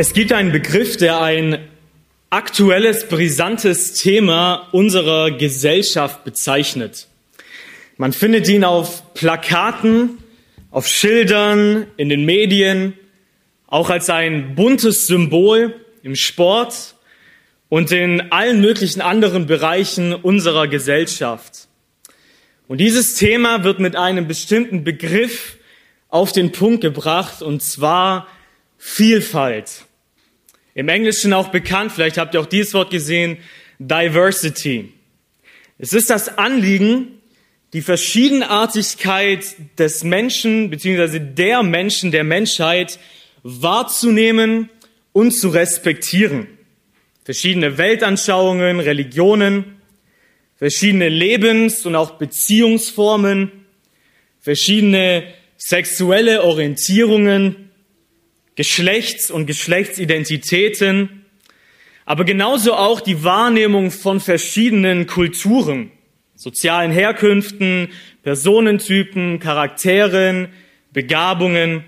Es gibt einen Begriff, der ein aktuelles, brisantes Thema unserer Gesellschaft bezeichnet. Man findet ihn auf Plakaten, auf Schildern, in den Medien, auch als ein buntes Symbol im Sport und in allen möglichen anderen Bereichen unserer Gesellschaft. Und dieses Thema wird mit einem bestimmten Begriff auf den Punkt gebracht, und zwar Vielfalt. Im Englischen auch bekannt, vielleicht habt ihr auch dieses Wort gesehen, Diversity. Es ist das Anliegen, die Verschiedenartigkeit des Menschen bzw. der Menschen, der Menschheit wahrzunehmen und zu respektieren. Verschiedene Weltanschauungen, Religionen, verschiedene Lebens- und auch Beziehungsformen, verschiedene sexuelle Orientierungen, Geschlechts- und Geschlechtsidentitäten, aber genauso auch die Wahrnehmung von verschiedenen Kulturen, sozialen Herkünften, Personentypen, Charakteren, Begabungen.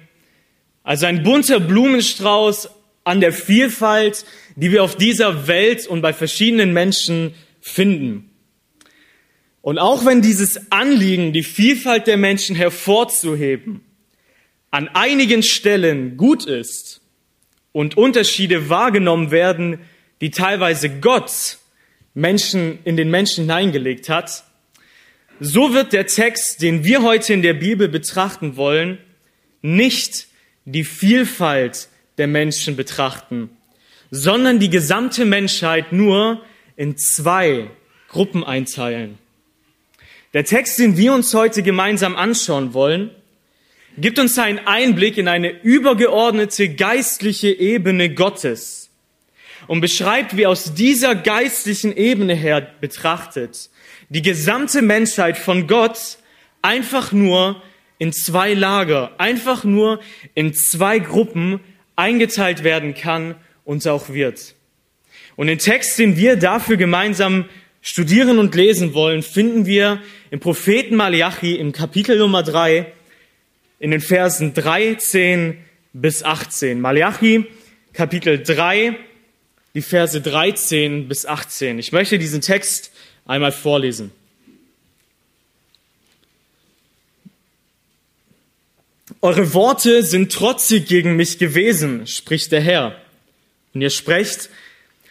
Also ein bunter Blumenstrauß an der Vielfalt, die wir auf dieser Welt und bei verschiedenen Menschen finden. Und auch wenn dieses Anliegen, die Vielfalt der Menschen hervorzuheben, an einigen Stellen gut ist und Unterschiede wahrgenommen werden, die teilweise Gott Menschen in den Menschen hineingelegt hat, so wird der Text, den wir heute in der Bibel betrachten wollen, nicht die Vielfalt der Menschen betrachten, sondern die gesamte Menschheit nur in zwei Gruppen einteilen. Der Text, den wir uns heute gemeinsam anschauen wollen, gibt uns einen Einblick in eine übergeordnete geistliche Ebene Gottes und beschreibt, wie aus dieser geistlichen Ebene her betrachtet die gesamte Menschheit von Gott einfach nur in zwei Lager, einfach nur in zwei Gruppen eingeteilt werden kann und auch wird. Und den Text, den wir dafür gemeinsam studieren und lesen wollen, finden wir im Propheten Malachi im Kapitel Nummer drei in den Versen 13 bis 18. Malachi, Kapitel 3, die Verse 13 bis 18. Ich möchte diesen Text einmal vorlesen. Eure Worte sind trotzig gegen mich gewesen, spricht der Herr. Und ihr sprecht,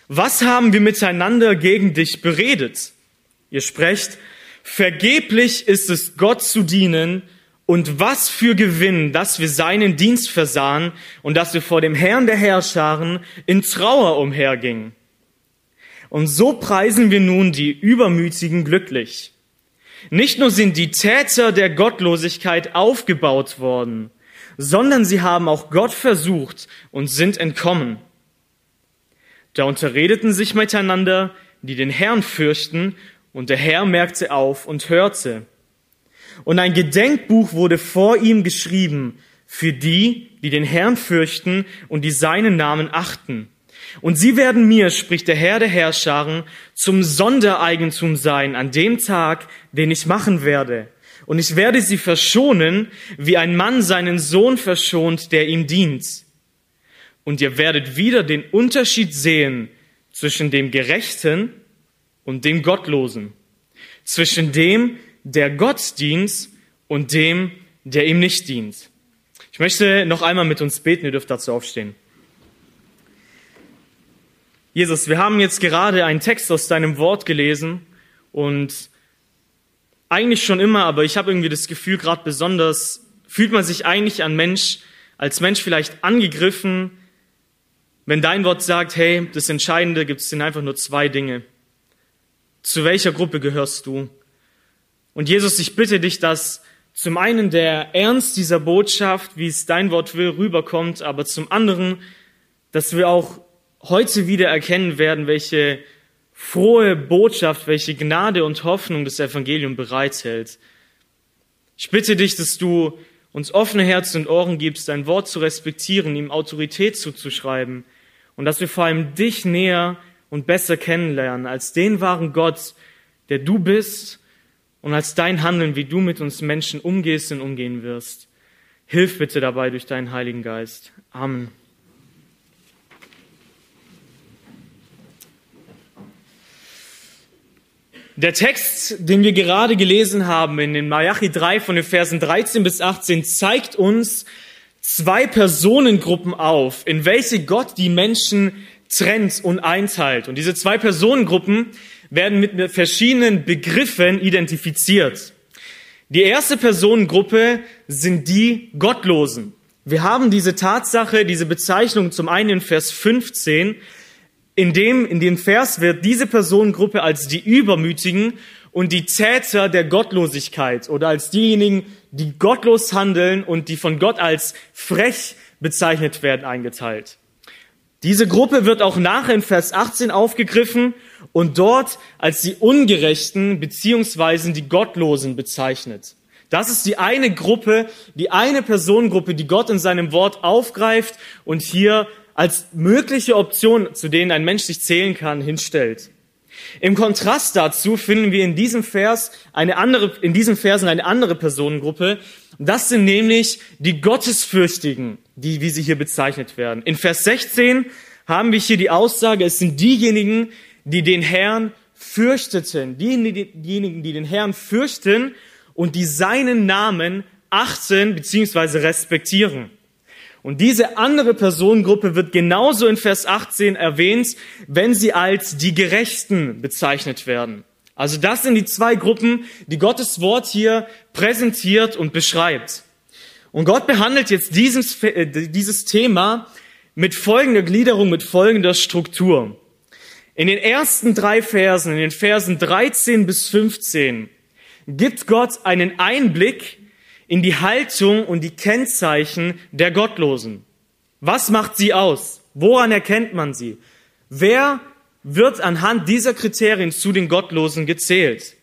was haben wir miteinander gegen dich beredet? Ihr sprecht, vergeblich ist es Gott zu dienen, und was für Gewinn, dass wir seinen Dienst versahen und dass wir vor dem Herrn der Herrscharen in Trauer umhergingen. Und so preisen wir nun die Übermütigen glücklich. Nicht nur sind die Täter der Gottlosigkeit aufgebaut worden, sondern sie haben auch Gott versucht und sind entkommen. Da unterredeten sich miteinander, die den Herrn fürchten, und der Herr merkte auf und hörte. Und ein Gedenkbuch wurde vor ihm geschrieben für die, die den Herrn fürchten und die seinen Namen achten. Und sie werden mir, spricht der Herr der Herrscharen, zum Sondereigentum sein an dem Tag, den ich machen werde. Und ich werde sie verschonen, wie ein Mann seinen Sohn verschont, der ihm dient. Und ihr werdet wieder den Unterschied sehen zwischen dem Gerechten und dem Gottlosen, zwischen dem, der Gott dient und dem, der ihm nicht dient. Ich möchte noch einmal mit uns beten, ihr dürft dazu aufstehen. Jesus, wir haben jetzt gerade einen Text aus deinem Wort gelesen und eigentlich schon immer, aber ich habe irgendwie das Gefühl, gerade besonders fühlt man sich eigentlich an Mensch, als Mensch vielleicht angegriffen, wenn dein Wort sagt, hey, das Entscheidende gibt es einfach nur zwei Dinge. Zu welcher Gruppe gehörst du? Und Jesus, ich bitte dich, dass zum einen der Ernst dieser Botschaft, wie es dein Wort will, rüberkommt, aber zum anderen, dass wir auch heute wieder erkennen werden, welche frohe Botschaft, welche Gnade und Hoffnung das Evangelium bereithält. Ich bitte dich, dass du uns offene Herzen und Ohren gibst, dein Wort zu respektieren, ihm Autorität zuzuschreiben und dass wir vor allem dich näher und besser kennenlernen als den wahren Gott, der du bist und als dein Handeln, wie du mit uns Menschen umgehst und umgehen wirst. Hilf bitte dabei durch deinen Heiligen Geist. Amen. Der Text, den wir gerade gelesen haben in den Malachi 3 von den Versen 13 bis 18, zeigt uns zwei Personengruppen auf, in welche Gott die Menschen trennt und einteilt. Und diese zwei Personengruppen, werden mit verschiedenen Begriffen identifiziert. Die erste Personengruppe sind die Gottlosen. Wir haben diese Tatsache, diese Bezeichnung zum einen in Vers 15, in dem, in dem Vers wird diese Personengruppe als die Übermütigen und die Täter der Gottlosigkeit oder als diejenigen, die gottlos handeln und die von Gott als frech bezeichnet werden, eingeteilt. Diese Gruppe wird auch nachher in Vers 18 aufgegriffen und dort als die Ungerechten beziehungsweise die Gottlosen bezeichnet. Das ist die eine Gruppe, die eine Personengruppe, die Gott in seinem Wort aufgreift und hier als mögliche Option, zu denen ein Mensch sich zählen kann, hinstellt. Im Kontrast dazu finden wir in diesem Vers eine andere, in diesen Versen eine andere Personengruppe. Das sind nämlich die Gottesfürchtigen, die, wie sie hier bezeichnet werden. In Vers 16 haben wir hier die Aussage, es sind diejenigen, die den Herrn fürchteten, diejenigen, die den Herrn fürchten und die seinen Namen achten bzw. respektieren. Und diese andere Personengruppe wird genauso in Vers 18 erwähnt, wenn sie als die Gerechten bezeichnet werden. Also das sind die zwei Gruppen, die Gottes Wort hier präsentiert und beschreibt. Und Gott behandelt jetzt dieses, äh, dieses Thema mit folgender Gliederung, mit folgender Struktur. In den ersten drei Versen, in den Versen 13 bis 15, gibt Gott einen Einblick in die Haltung und die Kennzeichen der Gottlosen. Was macht sie aus? Woran erkennt man sie? Wer wird anhand dieser Kriterien zu den Gottlosen gezählt?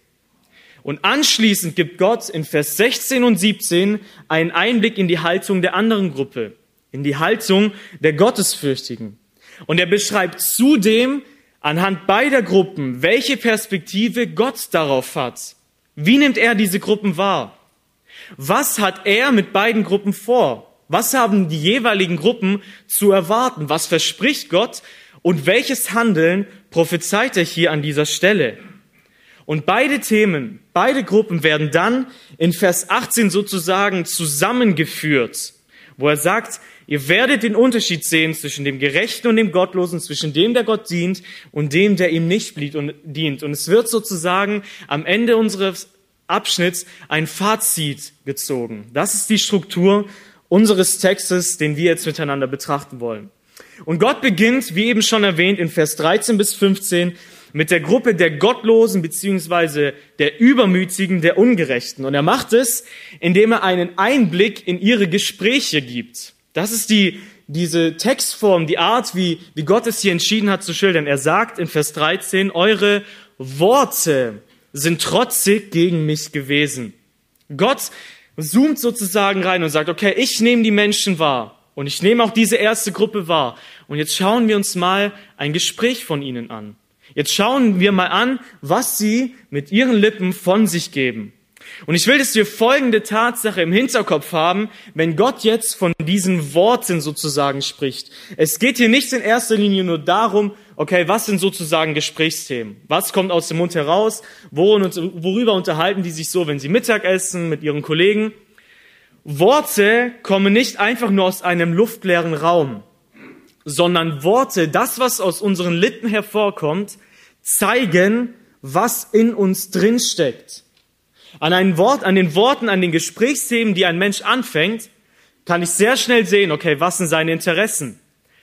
Und anschließend gibt Gott in Vers 16 und 17 einen Einblick in die Haltung der anderen Gruppe, in die Haltung der Gottesfürchtigen. Und er beschreibt zudem anhand beider Gruppen, welche Perspektive Gott darauf hat. Wie nimmt er diese Gruppen wahr? Was hat er mit beiden Gruppen vor? Was haben die jeweiligen Gruppen zu erwarten? Was verspricht Gott? Und welches Handeln prophezeit er hier an dieser Stelle? Und beide Themen, beide Gruppen werden dann in Vers 18 sozusagen zusammengeführt, wo er sagt, ihr werdet den Unterschied sehen zwischen dem Gerechten und dem Gottlosen, zwischen dem, der Gott dient und dem, der ihm nicht dient. Und es wird sozusagen am Ende unseres Abschnitts ein Fazit gezogen. Das ist die Struktur unseres Textes, den wir jetzt miteinander betrachten wollen. Und Gott beginnt, wie eben schon erwähnt, in Vers 13 bis 15 mit der Gruppe der Gottlosen beziehungsweise der Übermütigen, der Ungerechten. Und er macht es, indem er einen Einblick in ihre Gespräche gibt. Das ist die, diese Textform, die Art, wie, wie Gott es hier entschieden hat zu schildern. Er sagt in Vers 13, eure Worte sind trotzig gegen mich gewesen. Gott zoomt sozusagen rein und sagt, okay, ich nehme die Menschen wahr und ich nehme auch diese erste Gruppe wahr. Und jetzt schauen wir uns mal ein Gespräch von ihnen an. Jetzt schauen wir mal an, was sie mit ihren Lippen von sich geben. Und ich will, dass wir folgende Tatsache im Hinterkopf haben, wenn Gott jetzt von diesen Worten sozusagen spricht. Es geht hier nicht in erster Linie nur darum, okay, was sind sozusagen Gesprächsthemen? Was kommt aus dem Mund heraus? Worüber unterhalten die sich so, wenn sie Mittag essen mit ihren Kollegen? Worte kommen nicht einfach nur aus einem luftleeren Raum, sondern Worte, das, was aus unseren Lippen hervorkommt, zeigen, was in uns drinsteckt. An ein Wort, an den Worten, an den Gesprächsthemen, die ein Mensch anfängt, kann ich sehr schnell sehen, okay, was sind seine Interessen?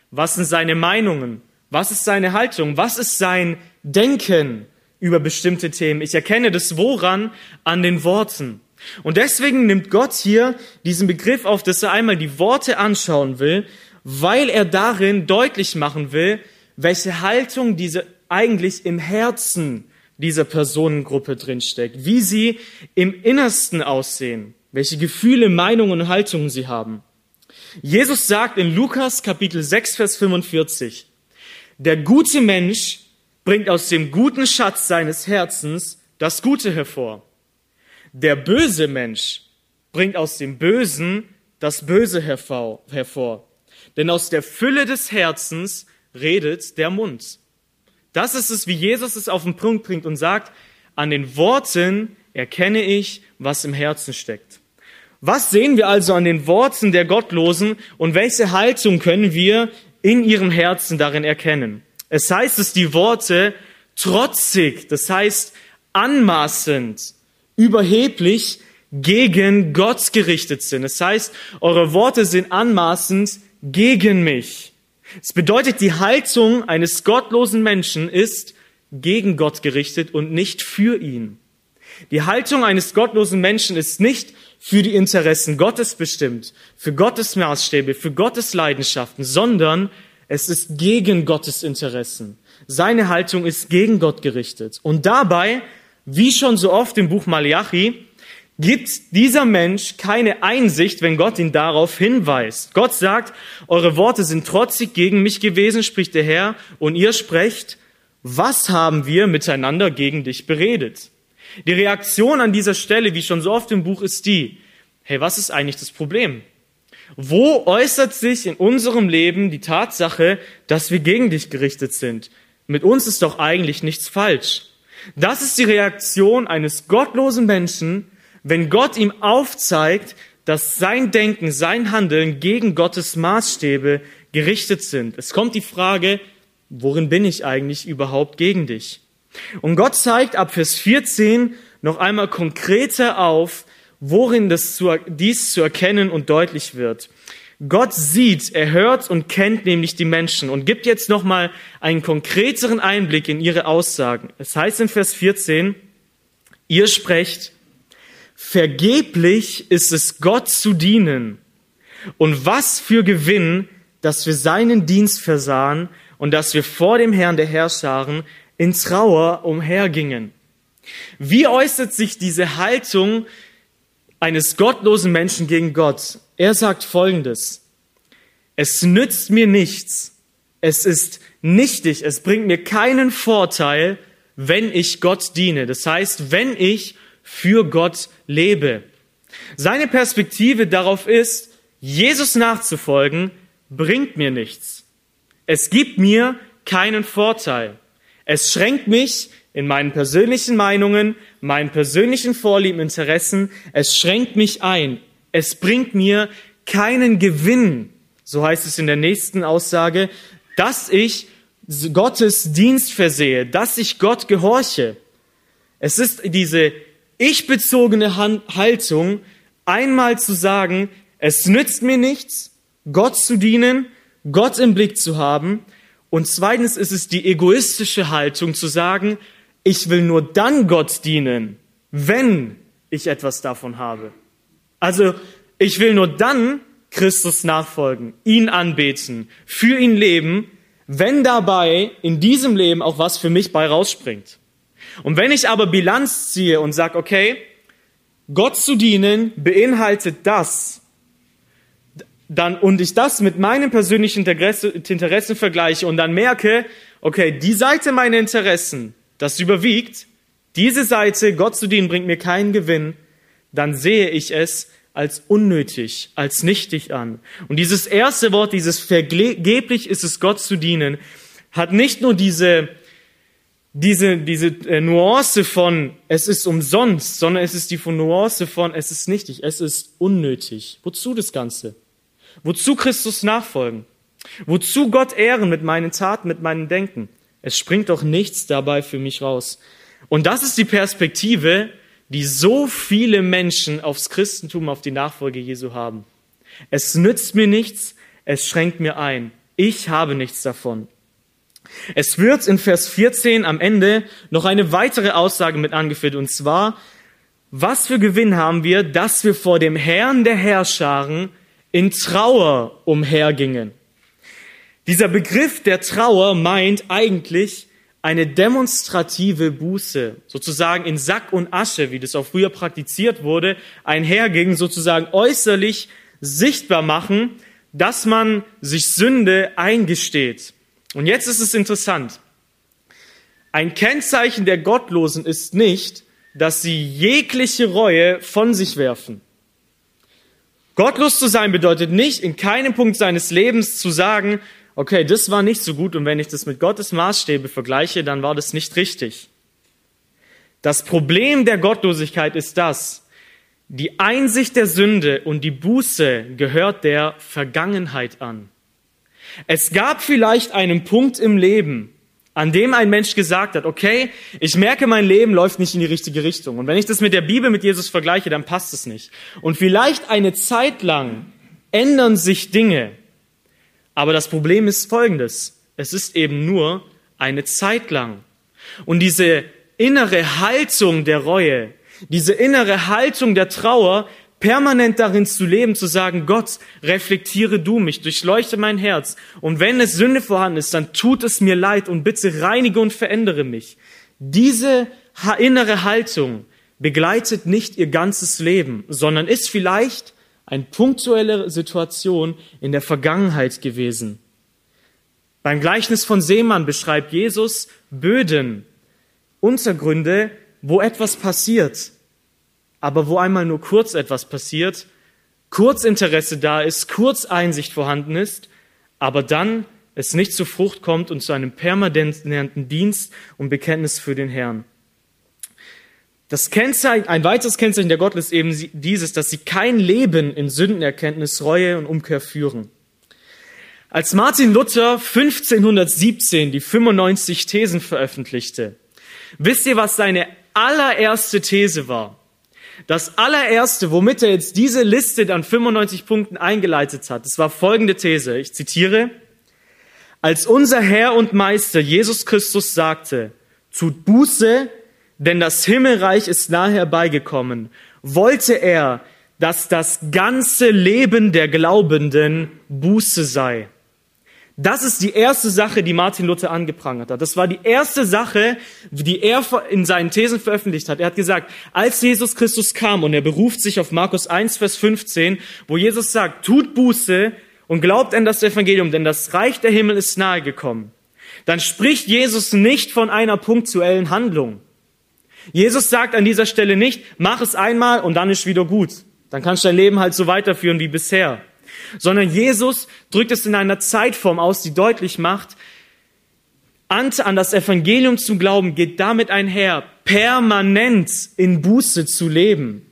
Was sind seine Meinungen? Was ist seine Haltung? Was ist sein Denken über bestimmte Themen? Ich erkenne das Woran an den Worten. Und deswegen nimmt Gott hier diesen Begriff auf, dass er einmal die Worte anschauen will, weil er darin deutlich machen will, welche Haltung diese eigentlich im Herzen dieser Personengruppe drinsteckt, wie sie im Innersten aussehen, welche Gefühle, Meinungen und Haltungen sie haben. Jesus sagt in Lukas Kapitel 6, Vers 45, der gute Mensch bringt aus dem guten Schatz seines Herzens das Gute hervor. Der böse Mensch bringt aus dem Bösen das Böse hervor. Denn aus der Fülle des Herzens redet der Mund. Das ist es, wie Jesus es auf den Punkt bringt und sagt, an den Worten erkenne ich, was im Herzen steckt. Was sehen wir also an den Worten der Gottlosen und welche Haltung können wir in ihrem Herzen darin erkennen? Es heißt, dass die Worte trotzig, das heißt anmaßend, überheblich gegen Gott gerichtet sind. Das heißt, eure Worte sind anmaßend gegen mich. Es bedeutet, die Haltung eines gottlosen Menschen ist gegen Gott gerichtet und nicht für ihn. Die Haltung eines gottlosen Menschen ist nicht für die Interessen Gottes bestimmt, für Gottes Maßstäbe, für Gottes Leidenschaften, sondern es ist gegen Gottes Interessen. Seine Haltung ist gegen Gott gerichtet. Und dabei, wie schon so oft im Buch Malachi, gibt dieser Mensch keine Einsicht, wenn Gott ihn darauf hinweist. Gott sagt, eure Worte sind trotzig gegen mich gewesen, spricht der Herr, und ihr sprecht, was haben wir miteinander gegen dich beredet? Die Reaktion an dieser Stelle, wie schon so oft im Buch, ist die, hey, was ist eigentlich das Problem? Wo äußert sich in unserem Leben die Tatsache, dass wir gegen dich gerichtet sind? Mit uns ist doch eigentlich nichts falsch. Das ist die Reaktion eines gottlosen Menschen, wenn Gott ihm aufzeigt, dass sein Denken, sein Handeln gegen Gottes Maßstäbe gerichtet sind. Es kommt die Frage, worin bin ich eigentlich überhaupt gegen dich? Und Gott zeigt ab Vers 14 noch einmal konkreter auf, worin das zu, dies zu erkennen und deutlich wird. Gott sieht, er hört und kennt nämlich die Menschen und gibt jetzt noch mal einen konkreteren Einblick in ihre Aussagen. Es heißt in Vers 14, ihr sprecht, vergeblich ist es Gott zu dienen. Und was für Gewinn, dass wir seinen Dienst versahen und dass wir vor dem Herrn der Herrscharen in Trauer umhergingen. Wie äußert sich diese Haltung eines gottlosen Menschen gegen Gott? Er sagt Folgendes. Es nützt mir nichts. Es ist nichtig. Es bringt mir keinen Vorteil, wenn ich Gott diene. Das heißt, wenn ich für Gott lebe. Seine Perspektive darauf ist, Jesus nachzufolgen, bringt mir nichts. Es gibt mir keinen Vorteil. Es schränkt mich in meinen persönlichen Meinungen, meinen persönlichen Vorlieben, Interessen. Es schränkt mich ein. Es bringt mir keinen Gewinn, so heißt es in der nächsten Aussage, dass ich Gottes Dienst versehe, dass ich Gott gehorche. Es ist diese ich-bezogene Haltung, einmal zu sagen, es nützt mir nichts, Gott zu dienen, Gott im Blick zu haben. Und zweitens ist es die egoistische Haltung zu sagen, ich will nur dann Gott dienen, wenn ich etwas davon habe. Also ich will nur dann Christus nachfolgen, ihn anbeten, für ihn leben, wenn dabei in diesem Leben auch was für mich bei rausspringt. Und wenn ich aber Bilanz ziehe und sage, okay, Gott zu dienen beinhaltet das, dann, und ich das mit meinen persönlichen Interessen vergleiche und dann merke, okay, die Seite meiner Interessen, das überwiegt, diese Seite, Gott zu dienen, bringt mir keinen Gewinn, dann sehe ich es als unnötig, als nichtig an. Und dieses erste Wort, dieses vergeblich ist es Gott zu dienen, hat nicht nur diese, diese, diese äh, Nuance von es ist umsonst, sondern es ist die Nuance von es ist nichtig, es ist unnötig. Wozu das Ganze? Wozu Christus nachfolgen? Wozu Gott ehren mit meinen Taten, mit meinem Denken? Es springt doch nichts dabei für mich raus. Und das ist die Perspektive, die so viele Menschen aufs Christentum, auf die Nachfolge Jesu haben. Es nützt mir nichts, es schränkt mir ein. Ich habe nichts davon. Es wird in Vers 14 am Ende noch eine weitere Aussage mit angeführt, und zwar, was für Gewinn haben wir, dass wir vor dem Herrn der Herrscharen in Trauer umhergingen. Dieser Begriff der Trauer meint eigentlich eine demonstrative Buße, sozusagen in Sack und Asche, wie das auch früher praktiziert wurde, einherging, sozusagen äußerlich sichtbar machen, dass man sich Sünde eingesteht. Und jetzt ist es interessant. Ein Kennzeichen der Gottlosen ist nicht, dass sie jegliche Reue von sich werfen. Gottlos zu sein bedeutet nicht, in keinem Punkt seines Lebens zu sagen, okay, das war nicht so gut und wenn ich das mit Gottes Maßstäbe vergleiche, dann war das nicht richtig. Das Problem der Gottlosigkeit ist das, die Einsicht der Sünde und die Buße gehört der Vergangenheit an. Es gab vielleicht einen Punkt im Leben, an dem ein Mensch gesagt hat, okay, ich merke, mein Leben läuft nicht in die richtige Richtung. Und wenn ich das mit der Bibel, mit Jesus vergleiche, dann passt es nicht. Und vielleicht eine Zeit lang ändern sich Dinge. Aber das Problem ist folgendes. Es ist eben nur eine Zeit lang. Und diese innere Haltung der Reue, diese innere Haltung der Trauer, permanent darin zu leben, zu sagen, Gott, reflektiere du mich, durchleuchte mein Herz. Und wenn es Sünde vorhanden ist, dann tut es mir leid und bitte reinige und verändere mich. Diese innere Haltung begleitet nicht ihr ganzes Leben, sondern ist vielleicht eine punktuelle Situation in der Vergangenheit gewesen. Beim Gleichnis von Seemann beschreibt Jesus Böden, Untergründe, wo etwas passiert aber wo einmal nur kurz etwas passiert, kurz Interesse da ist, kurz Einsicht vorhanden ist, aber dann es nicht zur Frucht kommt und zu einem permanenten Dienst und Bekenntnis für den Herrn. Das Kennzeichen, ein weiteres Kennzeichen der Gottlos ist eben dieses, dass sie kein Leben in Sündenerkenntnis, Reue und Umkehr führen. Als Martin Luther 1517 die 95 Thesen veröffentlichte, wisst ihr, was seine allererste These war? Das allererste, womit er jetzt diese Liste an 95 Punkten eingeleitet hat, das war folgende These. Ich zitiere. Als unser Herr und Meister Jesus Christus sagte, tut Buße, denn das Himmelreich ist nahe herbeigekommen, wollte er, dass das ganze Leben der Glaubenden Buße sei. Das ist die erste Sache, die Martin Luther angeprangert hat. Das war die erste Sache, die er in seinen Thesen veröffentlicht hat. Er hat gesagt, als Jesus Christus kam und er beruft sich auf Markus 1, Vers 15, wo Jesus sagt, tut Buße und glaubt an das Evangelium, denn das Reich der Himmel ist nahe gekommen. Dann spricht Jesus nicht von einer punktuellen Handlung. Jesus sagt an dieser Stelle nicht, mach es einmal und dann ist wieder gut. Dann kannst du dein Leben halt so weiterführen wie bisher sondern Jesus drückt es in einer Zeitform aus, die deutlich macht, an das Evangelium zu glauben, geht damit einher, permanent in Buße zu leben.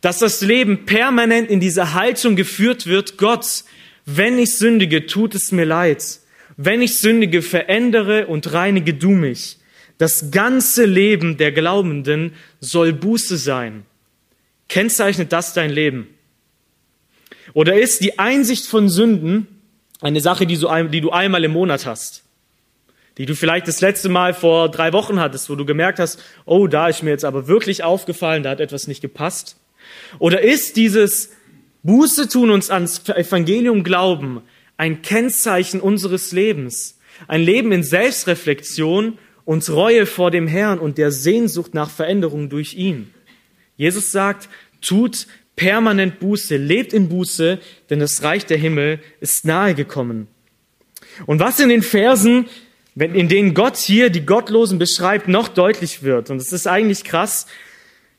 Dass das Leben permanent in dieser Haltung geführt wird, Gott, wenn ich sündige, tut es mir leid. Wenn ich sündige, verändere und reinige du mich. Das ganze Leben der Glaubenden soll Buße sein. Kennzeichnet das dein Leben? Oder ist die Einsicht von Sünden eine Sache, die, so, die du einmal im Monat hast? Die du vielleicht das letzte Mal vor drei Wochen hattest, wo du gemerkt hast, oh, da ist mir jetzt aber wirklich aufgefallen, da hat etwas nicht gepasst? Oder ist dieses Buße tun uns ans Evangelium glauben ein Kennzeichen unseres Lebens? Ein Leben in Selbstreflexion und Reue vor dem Herrn und der Sehnsucht nach Veränderung durch ihn. Jesus sagt, tut permanent Buße, lebt in Buße, denn das Reich der Himmel ist nahe gekommen. Und was in den Versen, in denen Gott hier die Gottlosen beschreibt, noch deutlich wird, und es ist eigentlich krass,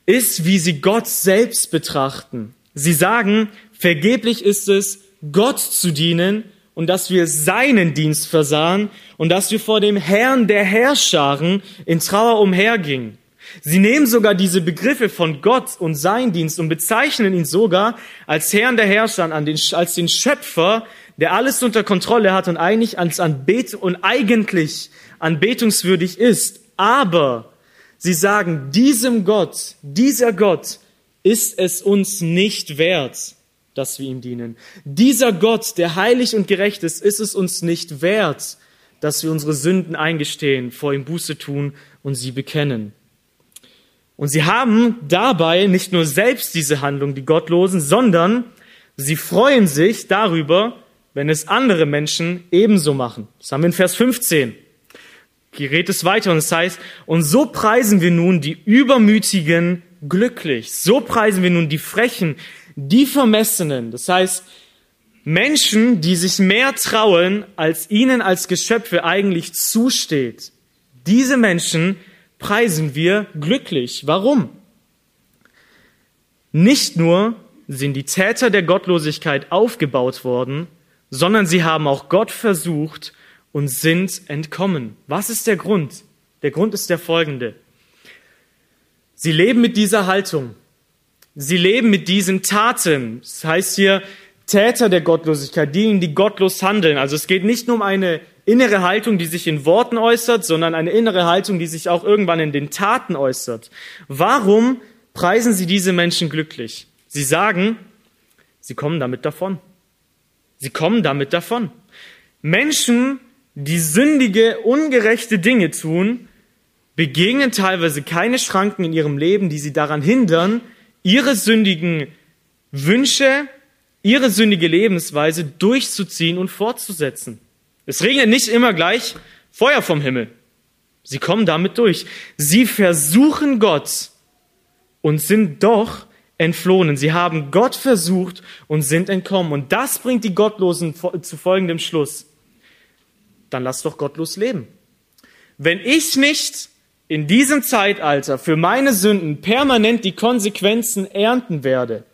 ist, wie sie Gott selbst betrachten. Sie sagen, vergeblich ist es, Gott zu dienen und dass wir seinen Dienst versahen und dass wir vor dem Herrn der Herrscharen in Trauer umhergingen. Sie nehmen sogar diese Begriffe von Gott und sein Dienst und bezeichnen ihn sogar als Herrn der Herrscher, als den Schöpfer, der alles unter Kontrolle hat und eigentlich als Anbet und eigentlich anbetungswürdig ist. Aber sie sagen, diesem Gott, dieser Gott ist es uns nicht wert, dass wir ihm dienen. Dieser Gott, der heilig und gerecht ist, ist es uns nicht wert, dass wir unsere Sünden eingestehen, vor ihm Buße tun und sie bekennen. Und sie haben dabei nicht nur selbst diese Handlung, die Gottlosen, sondern sie freuen sich darüber, wenn es andere Menschen ebenso machen. Das haben wir in Vers 15. Gerät es weiter und es heißt, und so preisen wir nun die Übermütigen glücklich. So preisen wir nun die Frechen, die Vermessenen. Das heißt, Menschen, die sich mehr trauen, als ihnen als Geschöpfe eigentlich zusteht. Diese Menschen preisen wir glücklich. Warum? Nicht nur sind die Täter der Gottlosigkeit aufgebaut worden, sondern sie haben auch Gott versucht und sind entkommen. Was ist der Grund? Der Grund ist der folgende. Sie leben mit dieser Haltung. Sie leben mit diesen Taten. Das heißt hier Täter der Gottlosigkeit, diejenigen, die gottlos handeln. Also es geht nicht nur um eine innere Haltung, die sich in Worten äußert, sondern eine innere Haltung, die sich auch irgendwann in den Taten äußert. Warum preisen Sie diese Menschen glücklich? Sie sagen, sie kommen damit davon. Sie kommen damit davon. Menschen, die sündige, ungerechte Dinge tun, begegnen teilweise keine Schranken in ihrem Leben, die sie daran hindern, ihre sündigen Wünsche, ihre sündige Lebensweise durchzuziehen und fortzusetzen. Es regnet nicht immer gleich Feuer vom Himmel. Sie kommen damit durch. Sie versuchen Gott und sind doch entflohen. Sie haben Gott versucht und sind entkommen. Und das bringt die Gottlosen zu folgendem Schluss. Dann lass doch gottlos leben. Wenn ich nicht in diesem Zeitalter für meine Sünden permanent die Konsequenzen ernten werde,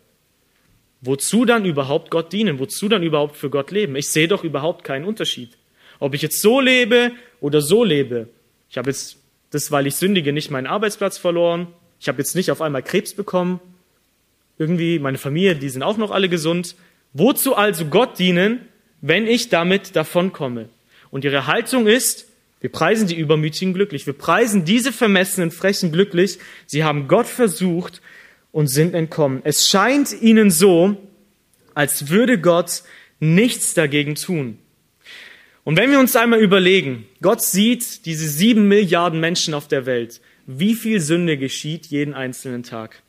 wozu dann überhaupt Gott dienen? Wozu dann überhaupt für Gott leben? Ich sehe doch überhaupt keinen Unterschied. Ob ich jetzt so lebe oder so lebe. Ich habe jetzt das, weil ich sündige, nicht meinen Arbeitsplatz verloren. Ich habe jetzt nicht auf einmal Krebs bekommen. Irgendwie meine Familie, die sind auch noch alle gesund. Wozu also Gott dienen, wenn ich damit davonkomme? Und ihre Haltung ist, wir preisen die Übermütigen glücklich. Wir preisen diese vermessenen Frechen glücklich. Sie haben Gott versucht und sind entkommen. Es scheint ihnen so, als würde Gott nichts dagegen tun. Und wenn wir uns einmal überlegen, Gott sieht diese sieben Milliarden Menschen auf der Welt, wie viel Sünde geschieht jeden einzelnen Tag?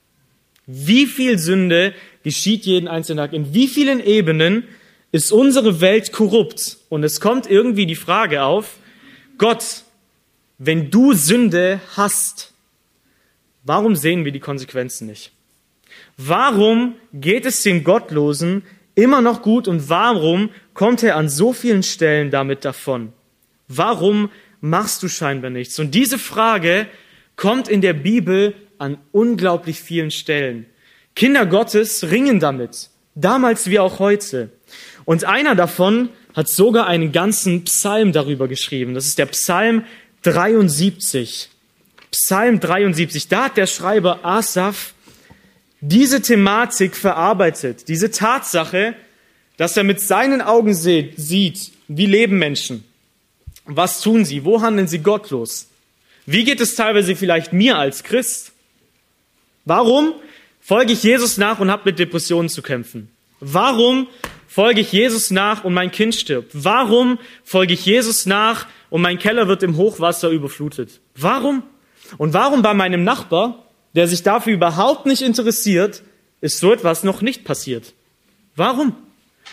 Wie viel Sünde geschieht jeden einzelnen Tag? In wie vielen Ebenen ist unsere Welt korrupt? Und es kommt irgendwie die Frage auf, Gott, wenn du Sünde hast, warum sehen wir die Konsequenzen nicht? Warum geht es dem Gottlosen immer noch gut und warum kommt er an so vielen Stellen damit davon? Warum machst du scheinbar nichts? Und diese Frage kommt in der Bibel an unglaublich vielen Stellen. Kinder Gottes ringen damit, damals wie auch heute. Und einer davon hat sogar einen ganzen Psalm darüber geschrieben. Das ist der Psalm 73. Psalm 73. Da hat der Schreiber Asaf diese Thematik verarbeitet, diese Tatsache, dass er mit seinen Augen sieht, wie leben Menschen. Was tun sie? Wo handeln sie gottlos? Wie geht es teilweise vielleicht mir als Christ? Warum folge ich Jesus nach und habe mit Depressionen zu kämpfen? Warum folge ich Jesus nach und mein Kind stirbt? Warum folge ich Jesus nach und mein Keller wird im Hochwasser überflutet? Warum? Und warum bei meinem Nachbar, der sich dafür überhaupt nicht interessiert, ist so etwas noch nicht passiert? Warum?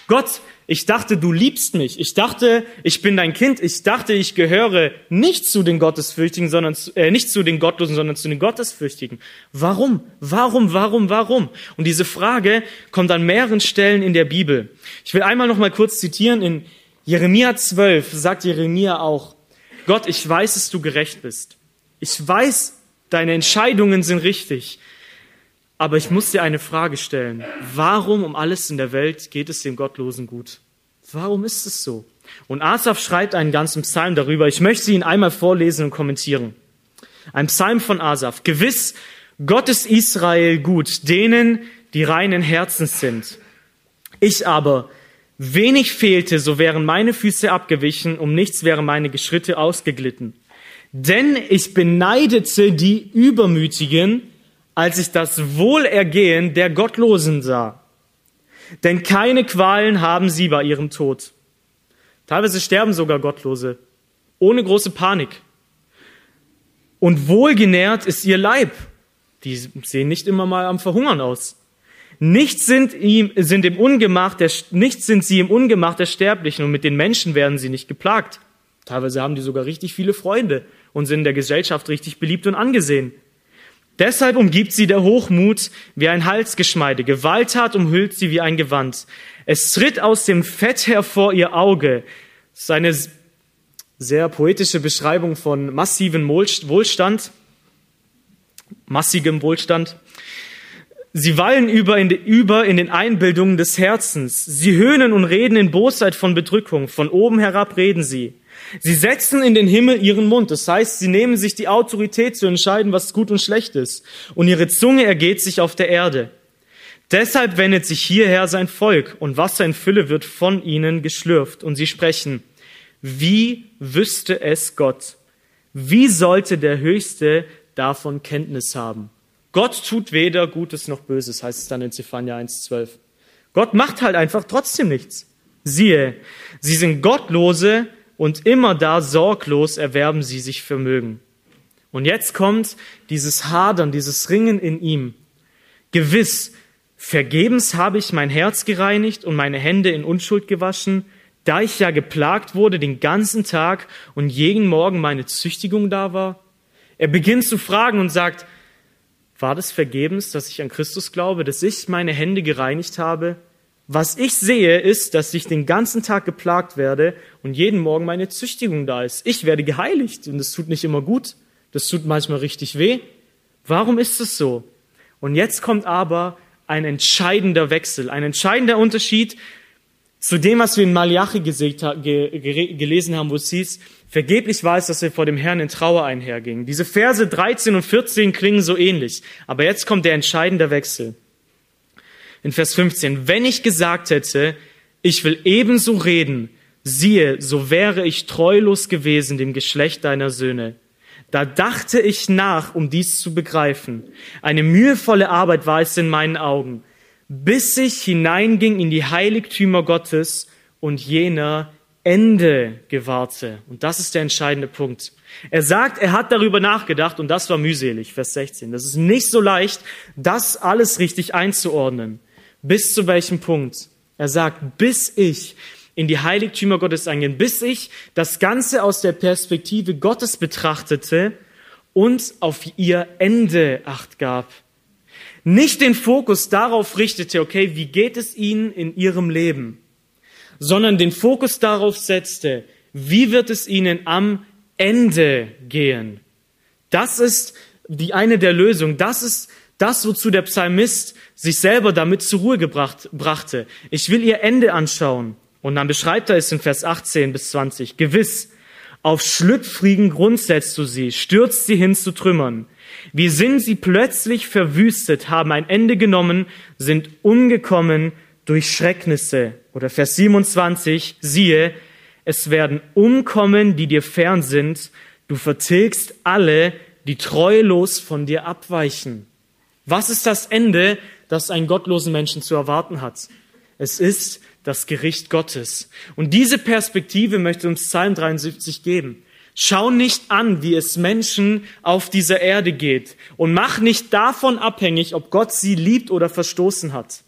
Gott, ich dachte, du liebst mich. Ich dachte, ich bin dein Kind. Ich dachte, ich gehöre nicht zu den Gottesfürchtigen, sondern äh, nicht zu den Gottlosen, sondern zu den Gottesfürchtigen. Warum? Warum? Warum? Warum? Und diese Frage kommt an mehreren Stellen in der Bibel. Ich will einmal noch mal kurz zitieren. In Jeremia 12 sagt Jeremia auch: Gott, ich weiß, dass du gerecht bist. Ich weiß, deine Entscheidungen sind richtig. Aber ich muss dir eine Frage stellen. Warum um alles in der Welt geht es dem Gottlosen gut? Warum ist es so? Und Asaf schreibt einen ganzen Psalm darüber. Ich möchte ihn einmal vorlesen und kommentieren. Ein Psalm von Asaf. Gewiss, Gott ist Israel gut, denen, die reinen Herzens sind. Ich aber, wenig fehlte, so wären meine Füße abgewichen, um nichts wären meine Schritte ausgeglitten. Denn ich beneidete die Übermütigen, als ich das Wohlergehen der Gottlosen sah. Denn keine Qualen haben sie bei ihrem Tod. Teilweise sterben sogar Gottlose, ohne große Panik. Und wohlgenährt ist ihr Leib. Die sehen nicht immer mal am Verhungern aus. Nichts sind, ihm, sind im Ungemach der, nichts sind sie im Ungemach der Sterblichen und mit den Menschen werden sie nicht geplagt. Teilweise haben die sogar richtig viele Freunde und sind in der Gesellschaft richtig beliebt und angesehen. Deshalb umgibt sie der Hochmut wie ein Halsgeschmeide. Gewalttat umhüllt sie wie ein Gewand. Es tritt aus dem Fett hervor ihr Auge. Das ist eine sehr poetische Beschreibung von massivem Wohlstand, massigem Wohlstand. Sie wallen über in, über in den Einbildungen des Herzens. Sie höhnen und reden in Bosheit von Bedrückung. Von oben herab reden sie. Sie setzen in den Himmel ihren Mund. Das heißt, sie nehmen sich die Autorität zu entscheiden, was gut und schlecht ist. Und ihre Zunge ergeht sich auf der Erde. Deshalb wendet sich hierher sein Volk und Wasser in Fülle wird von ihnen geschlürft. Und sie sprechen, wie wüsste es Gott? Wie sollte der Höchste davon Kenntnis haben? Gott tut weder Gutes noch Böses, heißt es dann in Zephania 1,12. Gott macht halt einfach trotzdem nichts. Siehe, sie sind Gottlose und immer da sorglos erwerben sie sich Vermögen. Und jetzt kommt dieses Hadern, dieses Ringen in ihm. Gewiss, vergebens habe ich mein Herz gereinigt und meine Hände in Unschuld gewaschen, da ich ja geplagt wurde den ganzen Tag und jeden Morgen meine Züchtigung da war. Er beginnt zu fragen und sagt, war das vergebens, dass ich an Christus glaube, dass ich meine Hände gereinigt habe? Was ich sehe, ist, dass ich den ganzen Tag geplagt werde und jeden Morgen meine Züchtigung da ist. Ich werde geheiligt und das tut nicht immer gut. Das tut manchmal richtig weh. Warum ist es so? Und jetzt kommt aber ein entscheidender Wechsel, ein entscheidender Unterschied zu dem, was wir in Malachi gelesen haben, wo es hieß, vergeblich war es, dass wir vor dem Herrn in Trauer einhergingen. Diese Verse 13 und 14 klingen so ähnlich, aber jetzt kommt der entscheidende Wechsel in Vers 15, wenn ich gesagt hätte, ich will ebenso reden, siehe, so wäre ich treulos gewesen dem Geschlecht deiner Söhne. Da dachte ich nach, um dies zu begreifen. Eine mühevolle Arbeit war es in meinen Augen, bis ich hineinging in die Heiligtümer Gottes und jener Ende gewahrte. Und das ist der entscheidende Punkt. Er sagt, er hat darüber nachgedacht und das war mühselig, Vers 16. Das ist nicht so leicht, das alles richtig einzuordnen. Bis zu welchem Punkt? Er sagt, bis ich in die Heiligtümer Gottes eingehen, bis ich das Ganze aus der Perspektive Gottes betrachtete und auf ihr Ende acht gab. Nicht den Fokus darauf richtete, okay, wie geht es ihnen in ihrem Leben, sondern den Fokus darauf setzte, wie wird es ihnen am Ende gehen. Das ist die eine der Lösungen. Das ist das, wozu der Psalmist sich selber damit zur Ruhe gebracht, brachte. Ich will ihr Ende anschauen. Und dann beschreibt er es in Vers 18 bis 20. Gewiss, auf schlüpfrigen Grund setzt du sie, stürzt sie hin zu Trümmern. Wie sind sie plötzlich verwüstet, haben ein Ende genommen, sind umgekommen durch Schrecknisse. Oder Vers 27, siehe, es werden umkommen, die dir fern sind. Du vertilgst alle, die treulos von dir abweichen. Was ist das Ende, das einen gottlosen Menschen zu erwarten hat? Es ist das Gericht Gottes. Und diese Perspektive möchte uns Psalm 73 geben. Schau nicht an, wie es Menschen auf dieser Erde geht und mach nicht davon abhängig, ob Gott sie liebt oder verstoßen hat,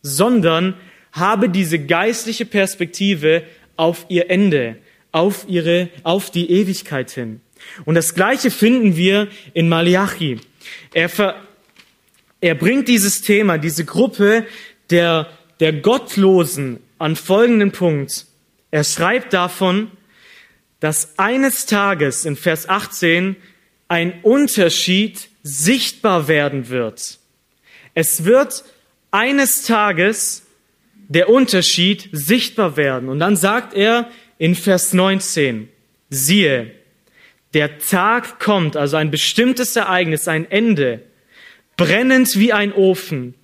sondern habe diese geistliche Perspektive auf ihr Ende, auf ihre, auf die Ewigkeit hin. Und das Gleiche finden wir in Malachi. Er, ver, er bringt dieses Thema, diese Gruppe der, der Gottlosen an folgenden Punkt. Er schreibt davon, dass eines Tages in Vers 18 ein Unterschied sichtbar werden wird. Es wird eines Tages der Unterschied sichtbar werden. Und dann sagt er in Vers 19, siehe, der Tag kommt, also ein bestimmtes Ereignis, ein Ende, brennend wie ein Ofen,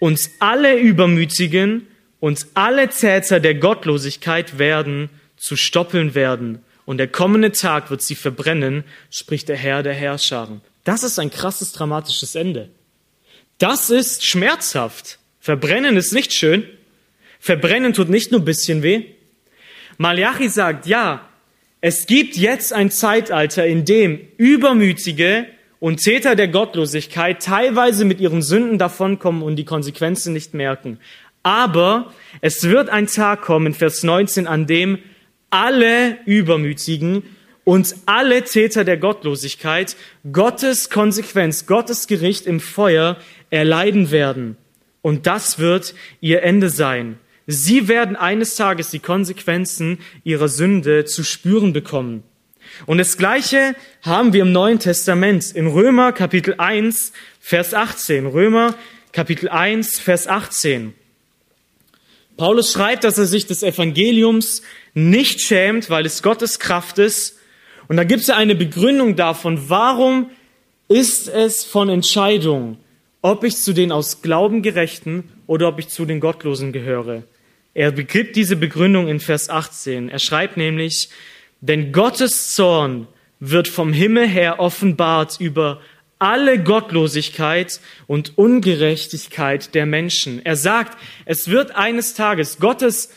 uns alle Übermütigen, uns alle Täter der Gottlosigkeit werden zu stoppeln werden. Und der kommende Tag wird sie verbrennen, spricht der Herr der Herrscharen. Das ist ein krasses, dramatisches Ende. Das ist schmerzhaft. Verbrennen ist nicht schön. Verbrennen tut nicht nur ein bisschen weh. Malachi sagt, ja, es gibt jetzt ein Zeitalter, in dem Übermütige und Täter der Gottlosigkeit teilweise mit ihren Sünden davonkommen und die Konsequenzen nicht merken. Aber es wird ein Tag kommen, Vers 19, an dem alle Übermütigen und alle Täter der Gottlosigkeit Gottes Konsequenz, Gottes Gericht im Feuer erleiden werden. Und das wird ihr Ende sein. Sie werden eines Tages die Konsequenzen ihrer Sünde zu spüren bekommen. Und das Gleiche haben wir im Neuen Testament in Römer Kapitel 1, Vers 18. Römer Kapitel 1, Vers 18. Paulus schreibt, dass er sich des Evangeliums nicht schämt, weil es Gottes Kraft ist. Und da gibt es ja eine Begründung davon, warum ist es von Entscheidung, ob ich zu den aus Glauben gerechten oder ob ich zu den Gottlosen gehöre. Er begibt diese Begründung in Vers 18. Er schreibt nämlich, denn Gottes Zorn wird vom Himmel her offenbart über alle Gottlosigkeit und Ungerechtigkeit der Menschen. Er sagt, es wird eines Tages Gottes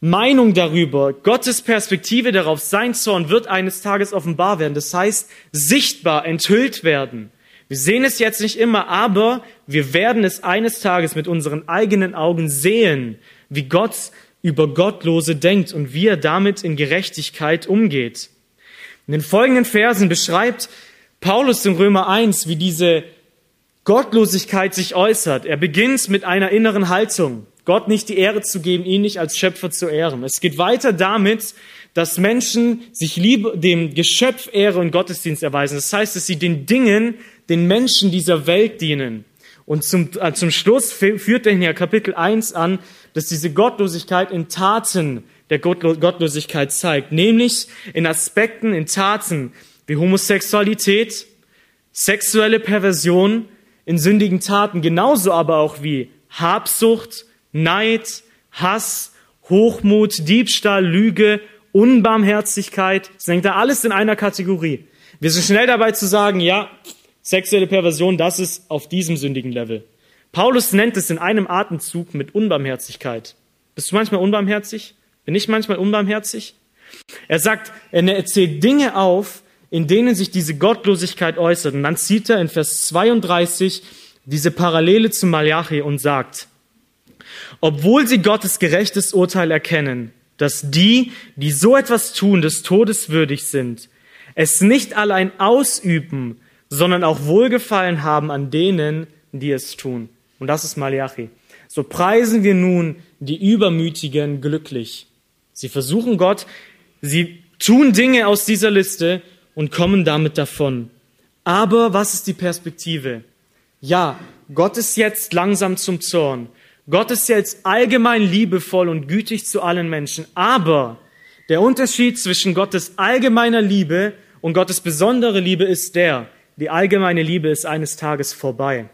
Meinung darüber, Gottes Perspektive darauf, sein Zorn wird eines Tages offenbar werden. Das heißt, sichtbar, enthüllt werden. Wir sehen es jetzt nicht immer, aber wir werden es eines Tages mit unseren eigenen Augen sehen, wie Gott über Gottlose denkt und wie er damit in Gerechtigkeit umgeht. In den folgenden Versen beschreibt Paulus in Römer 1, wie diese Gottlosigkeit sich äußert. Er beginnt mit einer inneren Haltung, Gott nicht die Ehre zu geben, ihn nicht als Schöpfer zu ehren. Es geht weiter damit, dass Menschen sich Liebe, dem Geschöpf Ehre und Gottesdienst erweisen. Das heißt, dass sie den Dingen, den Menschen dieser Welt dienen. Und zum, äh, zum Schluss führt er hier Kapitel 1 an, dass diese Gottlosigkeit in Taten der Gottlosigkeit zeigt, nämlich in Aspekten, in Taten wie Homosexualität, sexuelle Perversion, in sündigen Taten, genauso aber auch wie Habsucht, Neid, Hass, Hochmut, Diebstahl, Lüge, Unbarmherzigkeit. Das hängt da alles in einer Kategorie. Wir sind schnell dabei zu sagen, ja, sexuelle Perversion, das ist auf diesem sündigen Level. Paulus nennt es in einem Atemzug mit Unbarmherzigkeit. Bist du manchmal unbarmherzig? Bin ich manchmal unbarmherzig? Er sagt, er erzählt Dinge auf, in denen sich diese Gottlosigkeit äußert. Und dann zieht er in Vers 32 diese Parallele zu Malachi und sagt, obwohl sie Gottes gerechtes Urteil erkennen, dass die, die so etwas tun, des Todes würdig sind, es nicht allein ausüben, sondern auch Wohlgefallen haben an denen, die es tun. Und das ist Malachi. So preisen wir nun die Übermütigen glücklich. Sie versuchen Gott, sie tun Dinge aus dieser Liste und kommen damit davon. Aber was ist die Perspektive? Ja, Gott ist jetzt langsam zum Zorn. Gott ist jetzt allgemein liebevoll und gütig zu allen Menschen. Aber der Unterschied zwischen Gottes allgemeiner Liebe und Gottes besondere Liebe ist der, die allgemeine Liebe ist eines Tages vorbei.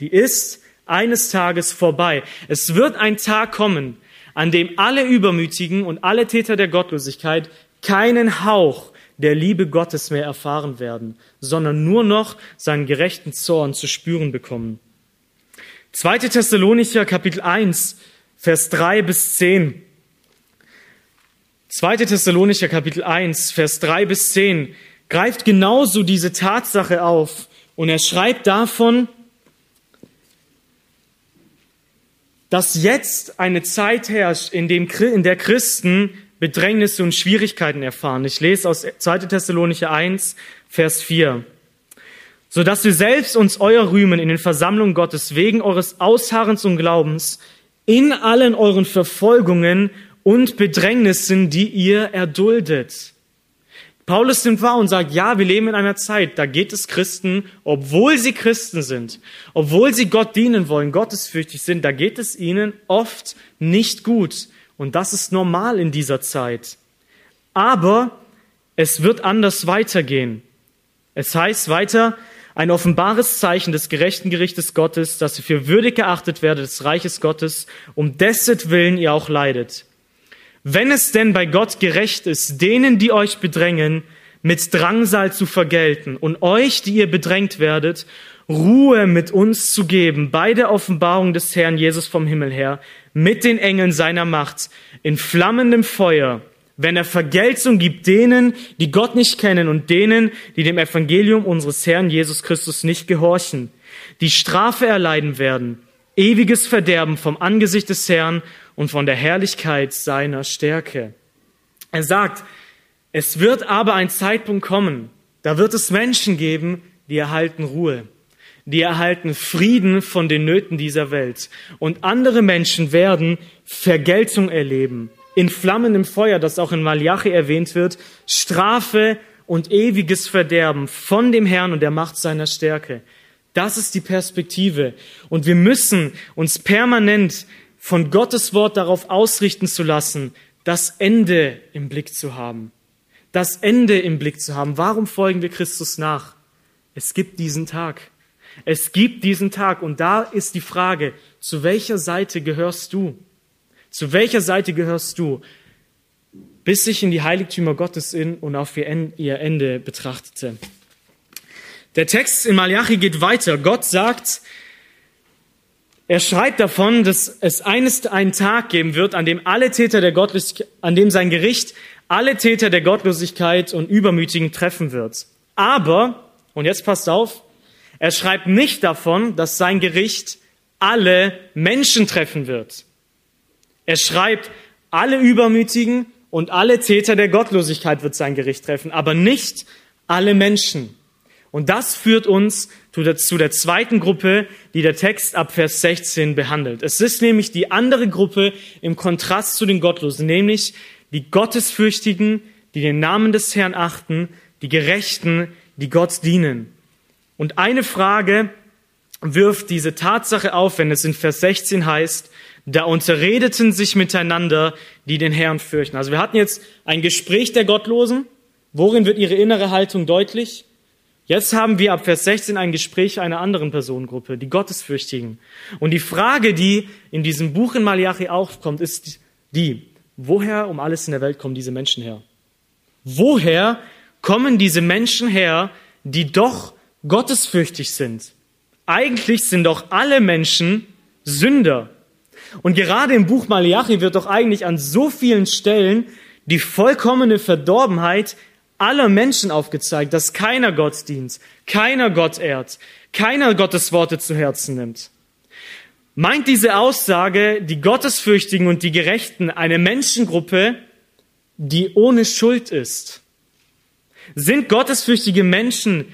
Die ist eines Tages vorbei. Es wird ein Tag kommen, an dem alle Übermütigen und alle Täter der Gottlosigkeit keinen Hauch der Liebe Gottes mehr erfahren werden, sondern nur noch seinen gerechten Zorn zu spüren bekommen. 2. Thessalonicher Kapitel 1, Vers 3 bis 10. 2. Thessalonicher Kapitel 1, Vers 3 bis 10 greift genauso diese Tatsache auf und er schreibt davon, dass jetzt eine Zeit herrscht, in, dem, in der Christen Bedrängnisse und Schwierigkeiten erfahren. Ich lese aus 2. Thessalonicher 1, Vers 4. So dass wir selbst uns euer rühmen in den Versammlungen Gottes wegen eures Ausharrens und Glaubens in allen euren Verfolgungen und Bedrängnissen, die ihr erduldet. Paulus nimmt wahr und sagt, ja, wir leben in einer Zeit, da geht es Christen, obwohl sie Christen sind, obwohl sie Gott dienen wollen, gottesfürchtig sind, da geht es ihnen oft nicht gut. Und das ist normal in dieser Zeit. Aber es wird anders weitergehen. Es heißt weiter, ein offenbares Zeichen des gerechten Gerichtes Gottes, dass ihr für würdig erachtet werdet des Reiches Gottes, um dessen Willen ihr auch leidet. Wenn es denn bei Gott gerecht ist, denen, die euch bedrängen, mit Drangsal zu vergelten und euch, die ihr bedrängt werdet, Ruhe mit uns zu geben bei der Offenbarung des Herrn Jesus vom Himmel her, mit den Engeln seiner Macht, in flammendem Feuer, wenn er Vergeltung gibt denen, die Gott nicht kennen und denen, die dem Evangelium unseres Herrn Jesus Christus nicht gehorchen, die Strafe erleiden werden, ewiges Verderben vom Angesicht des Herrn und von der Herrlichkeit seiner Stärke. Er sagt, es wird aber ein Zeitpunkt kommen, da wird es Menschen geben, die erhalten Ruhe, die erhalten Frieden von den Nöten dieser Welt. Und andere Menschen werden Vergeltung erleben, in flammendem Feuer, das auch in Malachi erwähnt wird, Strafe und ewiges Verderben von dem Herrn und der Macht seiner Stärke. Das ist die Perspektive. Und wir müssen uns permanent von Gottes Wort darauf ausrichten zu lassen, das Ende im Blick zu haben. Das Ende im Blick zu haben. Warum folgen wir Christus nach? Es gibt diesen Tag. Es gibt diesen Tag und da ist die Frage, zu welcher Seite gehörst du? Zu welcher Seite gehörst du? Bis ich in die Heiligtümer Gottes in und auf ihr Ende betrachtete. Der Text in Malachi geht weiter. Gott sagt, er schreibt davon, dass es eines einen Tag geben wird, an dem alle Täter der Gottlosigkeit, an dem sein Gericht alle Täter der Gottlosigkeit und Übermütigen treffen wird. Aber, und jetzt passt auf, er schreibt nicht davon, dass sein Gericht alle Menschen treffen wird. Er schreibt, alle Übermütigen und alle Täter der Gottlosigkeit wird sein Gericht treffen, aber nicht alle Menschen. Und das führt uns zu der zweiten Gruppe, die der Text ab Vers 16 behandelt. Es ist nämlich die andere Gruppe im Kontrast zu den Gottlosen, nämlich die Gottesfürchtigen, die den Namen des Herrn achten, die Gerechten, die Gott dienen. Und eine Frage wirft diese Tatsache auf, wenn es in Vers 16 heißt, da unterredeten sich miteinander, die den Herrn fürchten. Also wir hatten jetzt ein Gespräch der Gottlosen. Worin wird ihre innere Haltung deutlich? Jetzt haben wir ab Vers 16 ein Gespräch einer anderen Personengruppe, die Gottesfürchtigen. Und die Frage, die in diesem Buch in Malachi aufkommt, ist die, woher um alles in der Welt kommen diese Menschen her? Woher kommen diese Menschen her, die doch gottesfürchtig sind. Eigentlich sind doch alle Menschen Sünder. Und gerade im Buch Malachi wird doch eigentlich an so vielen Stellen die vollkommene Verdorbenheit aller Menschen aufgezeigt, dass keiner Gott dient, keiner Gott ehrt, keiner Gottes Worte zu Herzen nimmt. Meint diese Aussage die Gottesfürchtigen und die Gerechten eine Menschengruppe, die ohne Schuld ist? Sind gottesfürchtige Menschen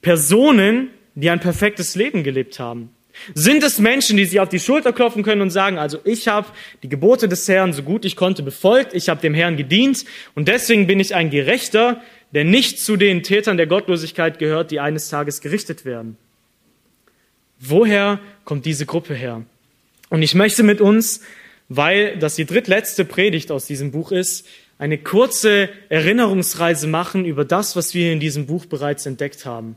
Personen, die ein perfektes Leben gelebt haben? Sind es Menschen, die sich auf die Schulter klopfen können und sagen, also ich habe die Gebote des Herrn so gut ich konnte befolgt, ich habe dem Herrn gedient und deswegen bin ich ein Gerechter, der nicht zu den Tätern der Gottlosigkeit gehört, die eines Tages gerichtet werden? Woher kommt diese Gruppe her? Und ich möchte mit uns, weil das die drittletzte Predigt aus diesem Buch ist, eine kurze Erinnerungsreise machen über das, was wir in diesem Buch bereits entdeckt haben.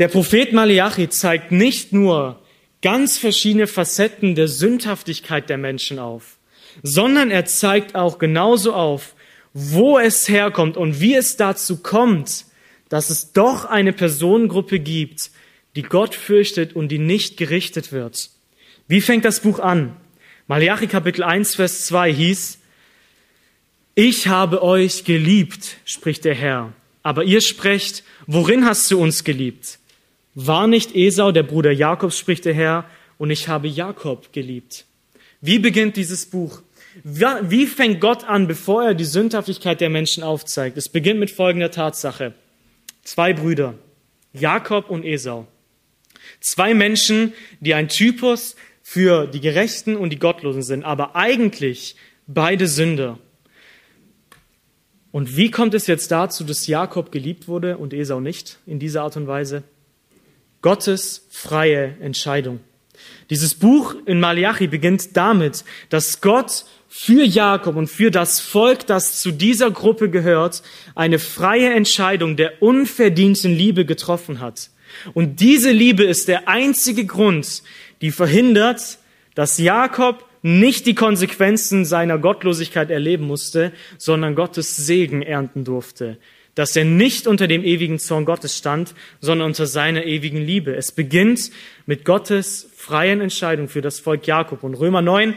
Der Prophet Malachi zeigt nicht nur ganz verschiedene Facetten der Sündhaftigkeit der Menschen auf, sondern er zeigt auch genauso auf, wo es herkommt und wie es dazu kommt, dass es doch eine Personengruppe gibt, die Gott fürchtet und die nicht gerichtet wird. Wie fängt das Buch an? Malachi Kapitel 1, Vers 2 hieß, ich habe euch geliebt, spricht der Herr. Aber ihr sprecht, worin hast du uns geliebt? War nicht Esau der Bruder Jakobs, spricht der Herr, und ich habe Jakob geliebt. Wie beginnt dieses Buch? Wie fängt Gott an, bevor er die Sündhaftigkeit der Menschen aufzeigt? Es beginnt mit folgender Tatsache. Zwei Brüder, Jakob und Esau. Zwei Menschen, die ein Typus für die Gerechten und die Gottlosen sind, aber eigentlich beide Sünder. Und wie kommt es jetzt dazu, dass Jakob geliebt wurde und Esau nicht in dieser Art und Weise? Gottes freie Entscheidung. Dieses Buch in Malachi beginnt damit, dass Gott für Jakob und für das Volk, das zu dieser Gruppe gehört, eine freie Entscheidung der unverdienten Liebe getroffen hat. Und diese Liebe ist der einzige Grund, die verhindert, dass Jakob nicht die Konsequenzen seiner Gottlosigkeit erleben musste, sondern Gottes Segen ernten durfte dass er nicht unter dem ewigen Zorn Gottes stand, sondern unter seiner ewigen Liebe. Es beginnt mit Gottes freien Entscheidung für das Volk Jakob. Und Römer 9,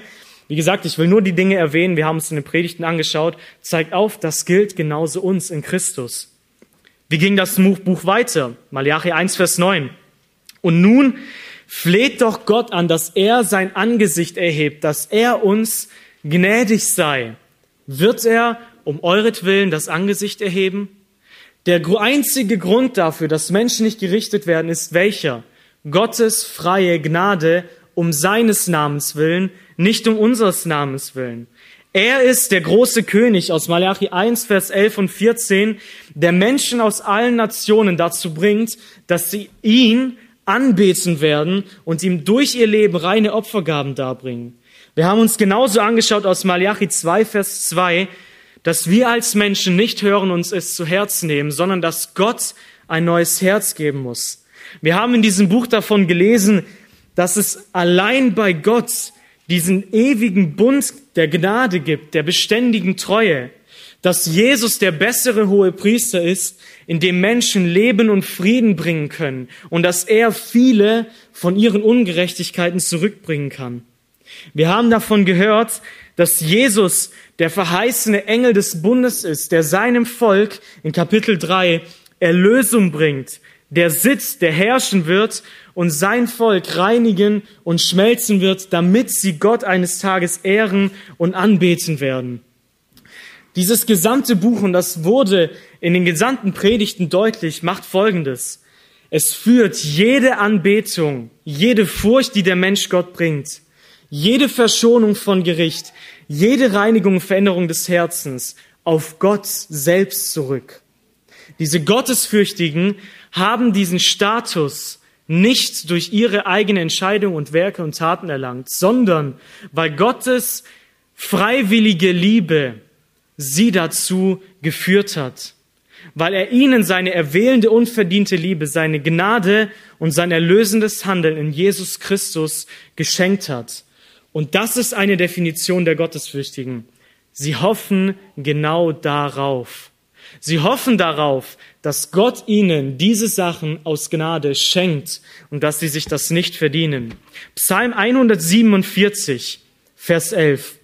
wie gesagt, ich will nur die Dinge erwähnen, wir haben uns in den Predigten angeschaut, zeigt auf, das gilt genauso uns in Christus. Wie ging das Buch weiter? Malachi 1, Vers 9. Und nun fleht doch Gott an, dass er sein Angesicht erhebt, dass er uns gnädig sei. Wird er um euretwillen das Angesicht erheben? Der einzige Grund dafür, dass Menschen nicht gerichtet werden, ist welcher? Gottes freie Gnade um seines Namens willen, nicht um unseres Namens willen. Er ist der große König aus Malachi 1, Vers 11 und 14, der Menschen aus allen Nationen dazu bringt, dass sie ihn anbeten werden und ihm durch ihr Leben reine Opfergaben darbringen. Wir haben uns genauso angeschaut aus Malachi 2, Vers 2, dass wir als Menschen nicht hören uns es zu Herzen nehmen, sondern dass Gott ein neues Herz geben muss. Wir haben in diesem Buch davon gelesen, dass es allein bei Gott diesen ewigen Bund der Gnade gibt, der beständigen Treue, dass Jesus der bessere hohe Priester ist, in dem Menschen Leben und Frieden bringen können und dass er viele von ihren Ungerechtigkeiten zurückbringen kann. Wir haben davon gehört, dass Jesus der verheißene Engel des Bundes ist, der seinem Volk in Kapitel 3 Erlösung bringt, der sitzt, der herrschen wird und sein Volk reinigen und schmelzen wird, damit sie Gott eines Tages ehren und anbeten werden. Dieses gesamte Buch, und das wurde in den gesamten Predigten deutlich, macht Folgendes. Es führt jede Anbetung, jede Furcht, die der Mensch Gott bringt, jede Verschonung von Gericht, jede Reinigung und Veränderung des Herzens auf Gott selbst zurück. Diese Gottesfürchtigen haben diesen Status nicht durch ihre eigene Entscheidung und Werke und Taten erlangt, sondern weil Gottes freiwillige Liebe sie dazu geführt hat, weil er ihnen seine erwählende, unverdiente Liebe, seine Gnade und sein erlösendes Handeln in Jesus Christus geschenkt hat. Und das ist eine Definition der Gottesfürchtigen. Sie hoffen genau darauf. Sie hoffen darauf, dass Gott ihnen diese Sachen aus Gnade schenkt und dass sie sich das nicht verdienen. Psalm 147, Vers 11.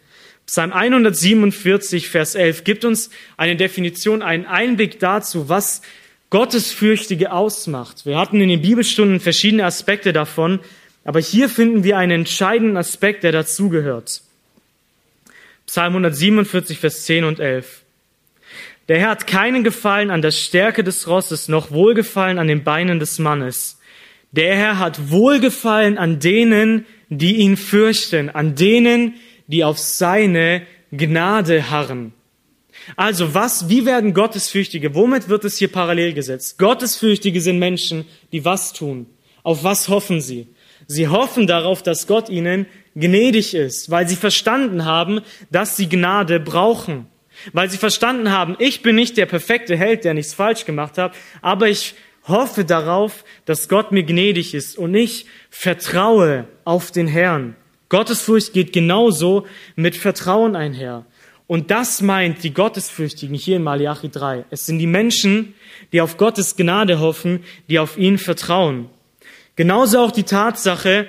Psalm 147, Vers 11 gibt uns eine Definition, einen Einblick dazu, was Gottesfürchtige ausmacht. Wir hatten in den Bibelstunden verschiedene Aspekte davon, aber hier finden wir einen entscheidenden Aspekt, der dazugehört. Psalm 147, Vers 10 und 11. Der Herr hat keinen Gefallen an der Stärke des Rosses, noch Wohlgefallen an den Beinen des Mannes. Der Herr hat Wohlgefallen an denen, die ihn fürchten, an denen, die auf seine Gnade harren. Also was, wie werden Gottesfürchtige? Womit wird es hier parallel gesetzt? Gottesfürchtige sind Menschen, die was tun? Auf was hoffen sie? Sie hoffen darauf, dass Gott ihnen gnädig ist, weil sie verstanden haben, dass sie Gnade brauchen. Weil sie verstanden haben, ich bin nicht der perfekte Held, der nichts falsch gemacht hat, aber ich hoffe darauf, dass Gott mir gnädig ist und ich vertraue auf den Herrn. Gottesfurcht geht genauso mit Vertrauen einher. Und das meint die Gottesfürchtigen hier in Malachi 3. Es sind die Menschen, die auf Gottes Gnade hoffen, die auf ihn vertrauen. Genauso auch die Tatsache,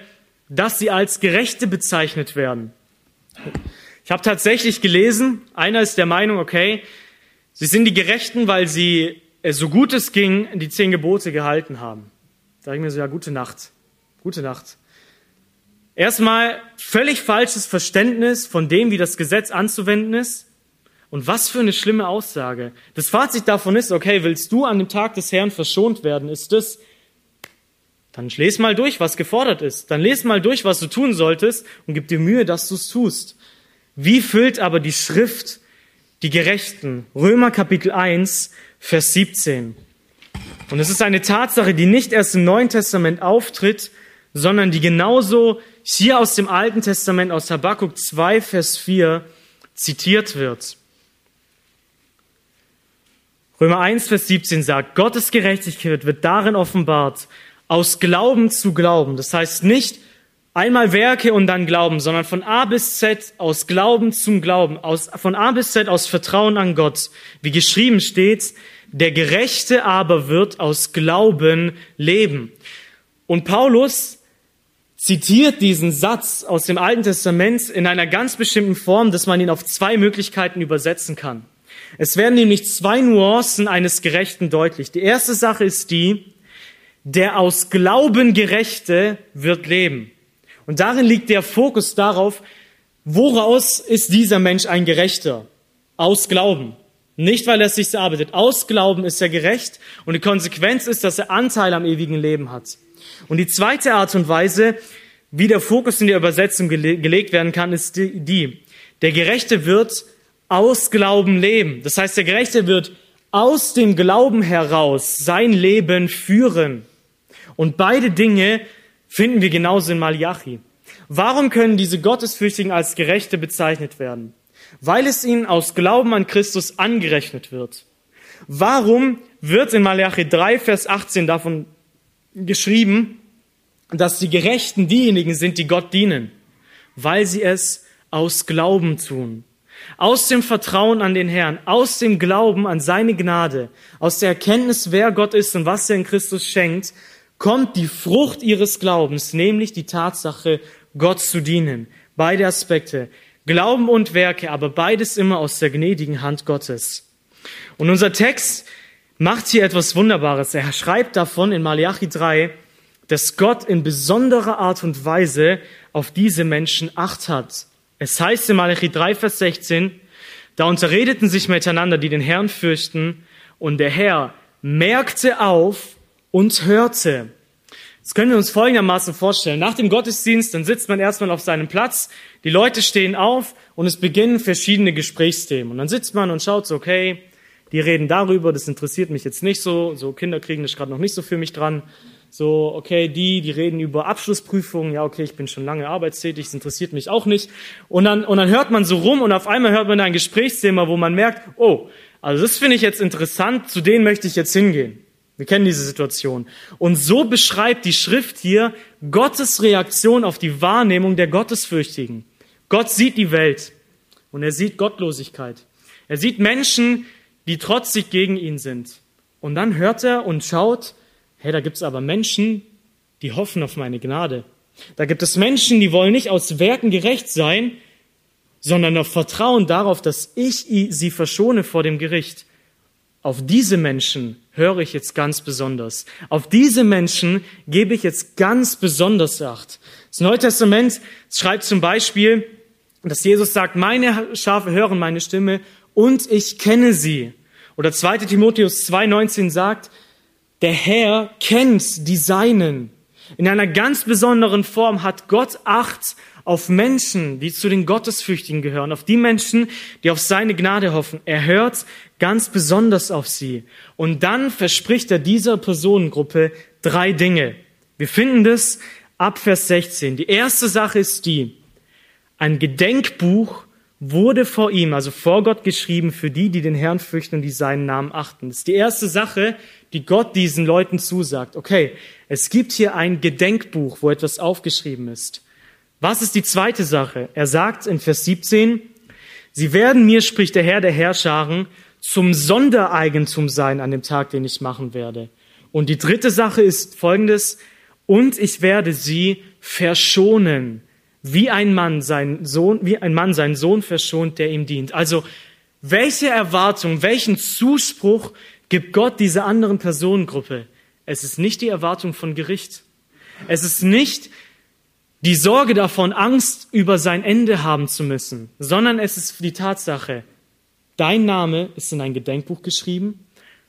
dass sie als Gerechte bezeichnet werden. Ich habe tatsächlich gelesen, einer ist der Meinung, okay, sie sind die Gerechten, weil sie, äh, so gut es ging, die zehn Gebote gehalten haben. Da sage ich mir so, ja, gute Nacht. Gute Nacht. Erstmal völlig falsches Verständnis von dem, wie das Gesetz anzuwenden ist. Und was für eine schlimme Aussage. Das Fazit davon ist, okay, willst du an dem Tag des Herrn verschont werden, ist das, dann lese mal durch, was gefordert ist. Dann lese mal durch, was du tun solltest und gib dir Mühe, dass du es tust. Wie füllt aber die Schrift die Gerechten? Römer Kapitel 1, Vers 17. Und es ist eine Tatsache, die nicht erst im Neuen Testament auftritt, sondern die genauso hier aus dem Alten Testament, aus Habakkuk 2, Vers 4 zitiert wird. Römer 1, Vers 17 sagt, Gottes Gerechtigkeit wird darin offenbart, aus Glauben zu Glauben. Das heißt nicht, Einmal Werke und dann Glauben, sondern von A bis Z aus Glauben zum Glauben, aus, von A bis Z aus Vertrauen an Gott. Wie geschrieben steht, der Gerechte aber wird aus Glauben leben. Und Paulus zitiert diesen Satz aus dem Alten Testament in einer ganz bestimmten Form, dass man ihn auf zwei Möglichkeiten übersetzen kann. Es werden nämlich zwei Nuancen eines Gerechten deutlich. Die erste Sache ist die, der aus Glauben Gerechte wird leben. Und darin liegt der Fokus darauf, woraus ist dieser Mensch ein Gerechter? Aus Glauben. Nicht, weil er es sich erarbeitet. Aus Glauben ist er gerecht und die Konsequenz ist, dass er Anteil am ewigen Leben hat. Und die zweite Art und Weise, wie der Fokus in der Übersetzung gele gelegt werden kann, ist die, der Gerechte wird aus Glauben leben. Das heißt, der Gerechte wird aus dem Glauben heraus sein Leben führen. Und beide Dinge finden wir genauso in Malachi. Warum können diese Gottesfürchtigen als Gerechte bezeichnet werden? Weil es ihnen aus Glauben an Christus angerechnet wird. Warum wird in Malachi 3, Vers 18 davon geschrieben, dass die Gerechten diejenigen sind, die Gott dienen? Weil sie es aus Glauben tun. Aus dem Vertrauen an den Herrn, aus dem Glauben an seine Gnade, aus der Erkenntnis, wer Gott ist und was er in Christus schenkt, kommt die Frucht ihres Glaubens, nämlich die Tatsache, Gott zu dienen. Beide Aspekte. Glauben und Werke, aber beides immer aus der gnädigen Hand Gottes. Und unser Text macht hier etwas Wunderbares. Er schreibt davon in Malachi 3, dass Gott in besonderer Art und Weise auf diese Menschen Acht hat. Es heißt in Malachi 3, Vers 16, da unterredeten sich miteinander, die den Herrn fürchten, und der Herr merkte auf und hörte. Das können wir uns folgendermaßen vorstellen. Nach dem Gottesdienst, dann sitzt man erstmal auf seinem Platz, die Leute stehen auf und es beginnen verschiedene Gesprächsthemen. Und dann sitzt man und schaut so, okay, die reden darüber, das interessiert mich jetzt nicht so, so Kinder kriegen das gerade noch nicht so für mich dran. So, okay, die, die reden über Abschlussprüfungen, ja, okay, ich bin schon lange arbeitstätig, das interessiert mich auch nicht. Und dann, und dann hört man so rum und auf einmal hört man da ein Gesprächsthema, wo man merkt, oh, also das finde ich jetzt interessant, zu denen möchte ich jetzt hingehen. Wir kennen diese Situation. Und so beschreibt die Schrift hier Gottes Reaktion auf die Wahrnehmung der Gottesfürchtigen. Gott sieht die Welt und er sieht Gottlosigkeit. Er sieht Menschen, die trotzig gegen ihn sind. Und dann hört er und schaut, hey, da gibt es aber Menschen, die hoffen auf meine Gnade. Da gibt es Menschen, die wollen nicht aus Werken gerecht sein, sondern auf Vertrauen darauf, dass ich sie verschone vor dem Gericht. Auf diese Menschen höre ich jetzt ganz besonders. Auf diese Menschen gebe ich jetzt ganz besonders Acht. Das Neue Testament schreibt zum Beispiel, dass Jesus sagt, meine Schafe hören meine Stimme und ich kenne sie. Oder 2 Timotheus 2,19 sagt, der Herr kennt die Seinen. In einer ganz besonderen Form hat Gott Acht auf Menschen, die zu den Gottesfürchtigen gehören, auf die Menschen, die auf seine Gnade hoffen. Er hört ganz besonders auf sie. Und dann verspricht er dieser Personengruppe drei Dinge. Wir finden das ab Vers 16. Die erste Sache ist die, ein Gedenkbuch wurde vor ihm, also vor Gott geschrieben, für die, die den Herrn fürchten und die seinen Namen achten. Das ist die erste Sache, die Gott diesen Leuten zusagt. Okay, es gibt hier ein Gedenkbuch, wo etwas aufgeschrieben ist. Was ist die zweite Sache? Er sagt in Vers 17, Sie werden mir, spricht der Herr der Herrscharen, zum Sondereigentum sein an dem Tag, den ich machen werde. Und die dritte Sache ist folgendes, und ich werde sie verschonen, wie ein Mann seinen Sohn, wie ein Mann seinen Sohn verschont, der ihm dient. Also, welche Erwartung, welchen Zuspruch gibt Gott dieser anderen Personengruppe? Es ist nicht die Erwartung von Gericht. Es ist nicht die Sorge davon, Angst über sein Ende haben zu müssen, sondern es ist die Tatsache, dein Name ist in ein Gedenkbuch geschrieben,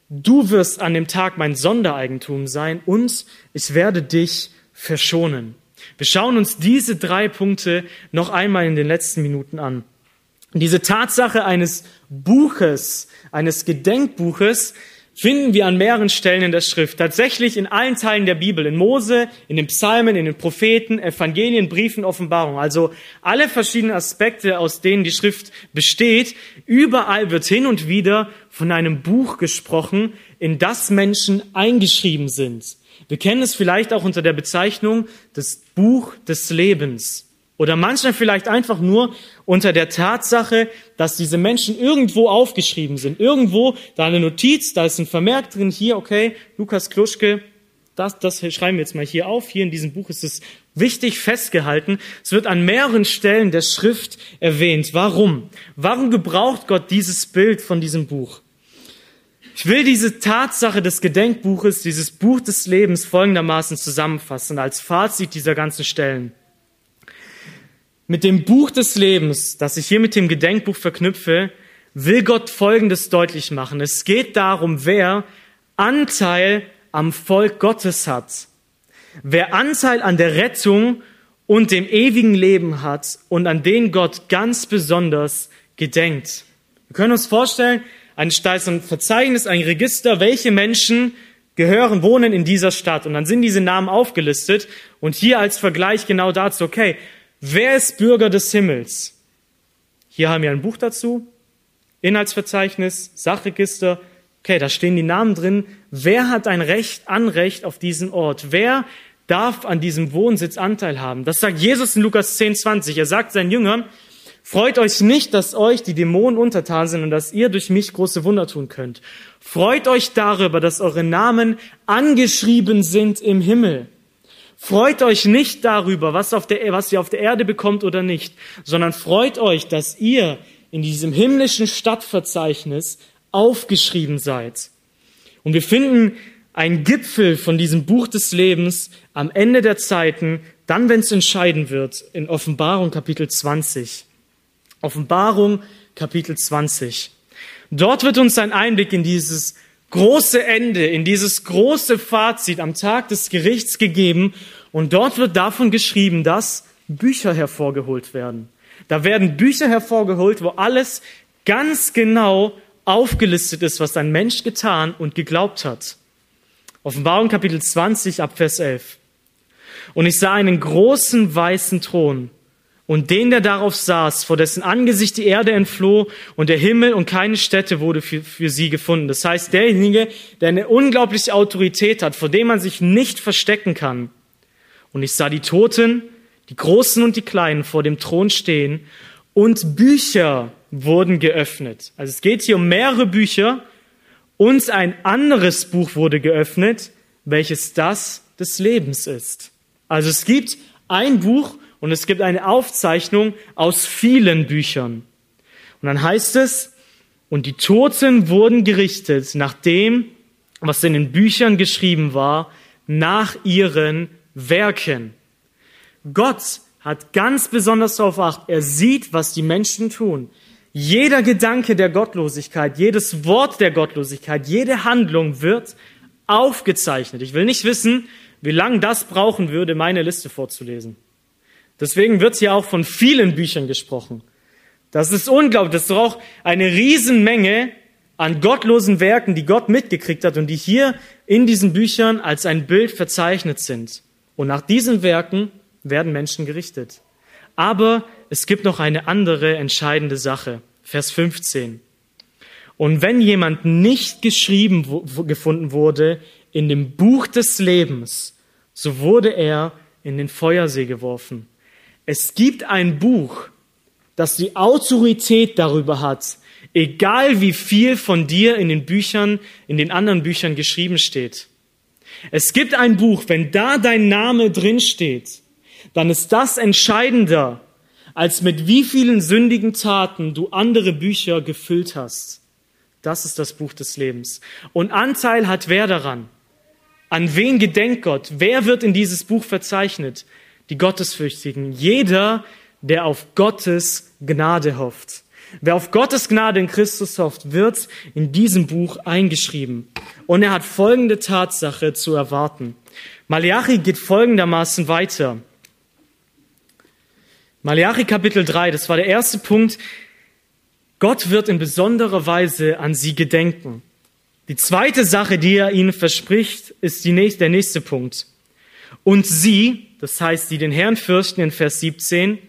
du wirst an dem Tag mein Sondereigentum sein und ich werde dich verschonen. Wir schauen uns diese drei Punkte noch einmal in den letzten Minuten an. Diese Tatsache eines Buches, eines Gedenkbuches, finden wir an mehreren Stellen in der Schrift. Tatsächlich in allen Teilen der Bibel. In Mose, in den Psalmen, in den Propheten, Evangelien, Briefen, Offenbarungen. Also alle verschiedenen Aspekte, aus denen die Schrift besteht. Überall wird hin und wieder von einem Buch gesprochen, in das Menschen eingeschrieben sind. Wir kennen es vielleicht auch unter der Bezeichnung das Buch des Lebens. Oder manchmal vielleicht einfach nur unter der Tatsache, dass diese Menschen irgendwo aufgeschrieben sind. Irgendwo, da eine Notiz, da ist ein Vermerk drin, hier, okay, Lukas Kluschke, das, das schreiben wir jetzt mal hier auf. Hier in diesem Buch ist es wichtig festgehalten. Es wird an mehreren Stellen der Schrift erwähnt. Warum? Warum gebraucht Gott dieses Bild von diesem Buch? Ich will diese Tatsache des Gedenkbuches, dieses Buch des Lebens folgendermaßen zusammenfassen als Fazit dieser ganzen Stellen. Mit dem Buch des Lebens, das ich hier mit dem Gedenkbuch verknüpfe, will Gott Folgendes deutlich machen. Es geht darum, wer Anteil am Volk Gottes hat. Wer Anteil an der Rettung und dem ewigen Leben hat und an den Gott ganz besonders gedenkt. Wir können uns vorstellen, ein, Verzeichnis, ein Register, welche Menschen gehören, wohnen in dieser Stadt. Und dann sind diese Namen aufgelistet. Und hier als Vergleich genau dazu, okay, wer ist Bürger des Himmels? Hier haben wir ein Buch dazu, Inhaltsverzeichnis, Sachregister. Okay, da stehen die Namen drin. Wer hat ein Recht, Anrecht auf diesen Ort? Wer darf an diesem Wohnsitz Anteil haben? Das sagt Jesus in Lukas 10, 20. Er sagt seinen Jüngern, Freut euch nicht, dass euch die Dämonen untertan sind und dass ihr durch mich große Wunder tun könnt. Freut euch darüber, dass eure Namen angeschrieben sind im Himmel. Freut euch nicht darüber, was, auf der, was ihr auf der Erde bekommt oder nicht, sondern freut euch, dass ihr in diesem himmlischen Stadtverzeichnis aufgeschrieben seid. Und wir finden einen Gipfel von diesem Buch des Lebens am Ende der Zeiten, dann, wenn es entscheiden wird, in Offenbarung Kapitel 20. Offenbarung Kapitel 20. Dort wird uns ein Einblick in dieses große Ende, in dieses große Fazit am Tag des Gerichts gegeben. Und dort wird davon geschrieben, dass Bücher hervorgeholt werden. Da werden Bücher hervorgeholt, wo alles ganz genau aufgelistet ist, was ein Mensch getan und geglaubt hat. Offenbarung Kapitel 20 ab Vers 11. Und ich sah einen großen weißen Thron und den, der darauf saß, vor dessen Angesicht die Erde entfloh und der Himmel und keine Stätte wurde für, für sie gefunden. Das heißt, derjenige, der eine unglaubliche Autorität hat, vor dem man sich nicht verstecken kann. Und ich sah die Toten, die Großen und die Kleinen vor dem Thron stehen und Bücher wurden geöffnet. Also es geht hier um mehrere Bücher und ein anderes Buch wurde geöffnet, welches das des Lebens ist. Also es gibt ein Buch und es gibt eine Aufzeichnung aus vielen Büchern. Und dann heißt es, und die Toten wurden gerichtet nach dem, was in den Büchern geschrieben war, nach ihren Werken. Gott hat ganz besonders darauf acht. Er sieht, was die Menschen tun. Jeder Gedanke der Gottlosigkeit, jedes Wort der Gottlosigkeit, jede Handlung wird aufgezeichnet. Ich will nicht wissen, wie lange das brauchen würde, meine Liste vorzulesen. Deswegen wird hier auch von vielen Büchern gesprochen. Das ist unglaublich. Das ist doch auch eine Riesenmenge an gottlosen Werken, die Gott mitgekriegt hat und die hier in diesen Büchern als ein Bild verzeichnet sind. Und nach diesen Werken werden Menschen gerichtet. Aber es gibt noch eine andere entscheidende Sache. Vers 15. Und wenn jemand nicht geschrieben gefunden wurde in dem Buch des Lebens, so wurde er in den Feuersee geworfen. Es gibt ein Buch, das die Autorität darüber hat, egal wie viel von dir in den Büchern, in den anderen Büchern geschrieben steht. Es gibt ein Buch, wenn da dein Name drin steht, dann ist das entscheidender, als mit wie vielen sündigen Taten du andere Bücher gefüllt hast. Das ist das Buch des Lebens. Und Anteil hat wer daran? An wen gedenkt Gott? Wer wird in dieses Buch verzeichnet? Die Gottesfürchtigen, jeder, der auf Gottes Gnade hofft. Wer auf Gottes Gnade in Christus hofft, wird in diesem Buch eingeschrieben. Und er hat folgende Tatsache zu erwarten. Malachi geht folgendermaßen weiter. Malachi Kapitel 3, das war der erste Punkt. Gott wird in besonderer Weise an sie gedenken. Die zweite Sache, die er ihnen verspricht, ist die nächste, der nächste Punkt. Und sie, das heißt, die den Herrn fürchten in Vers 17,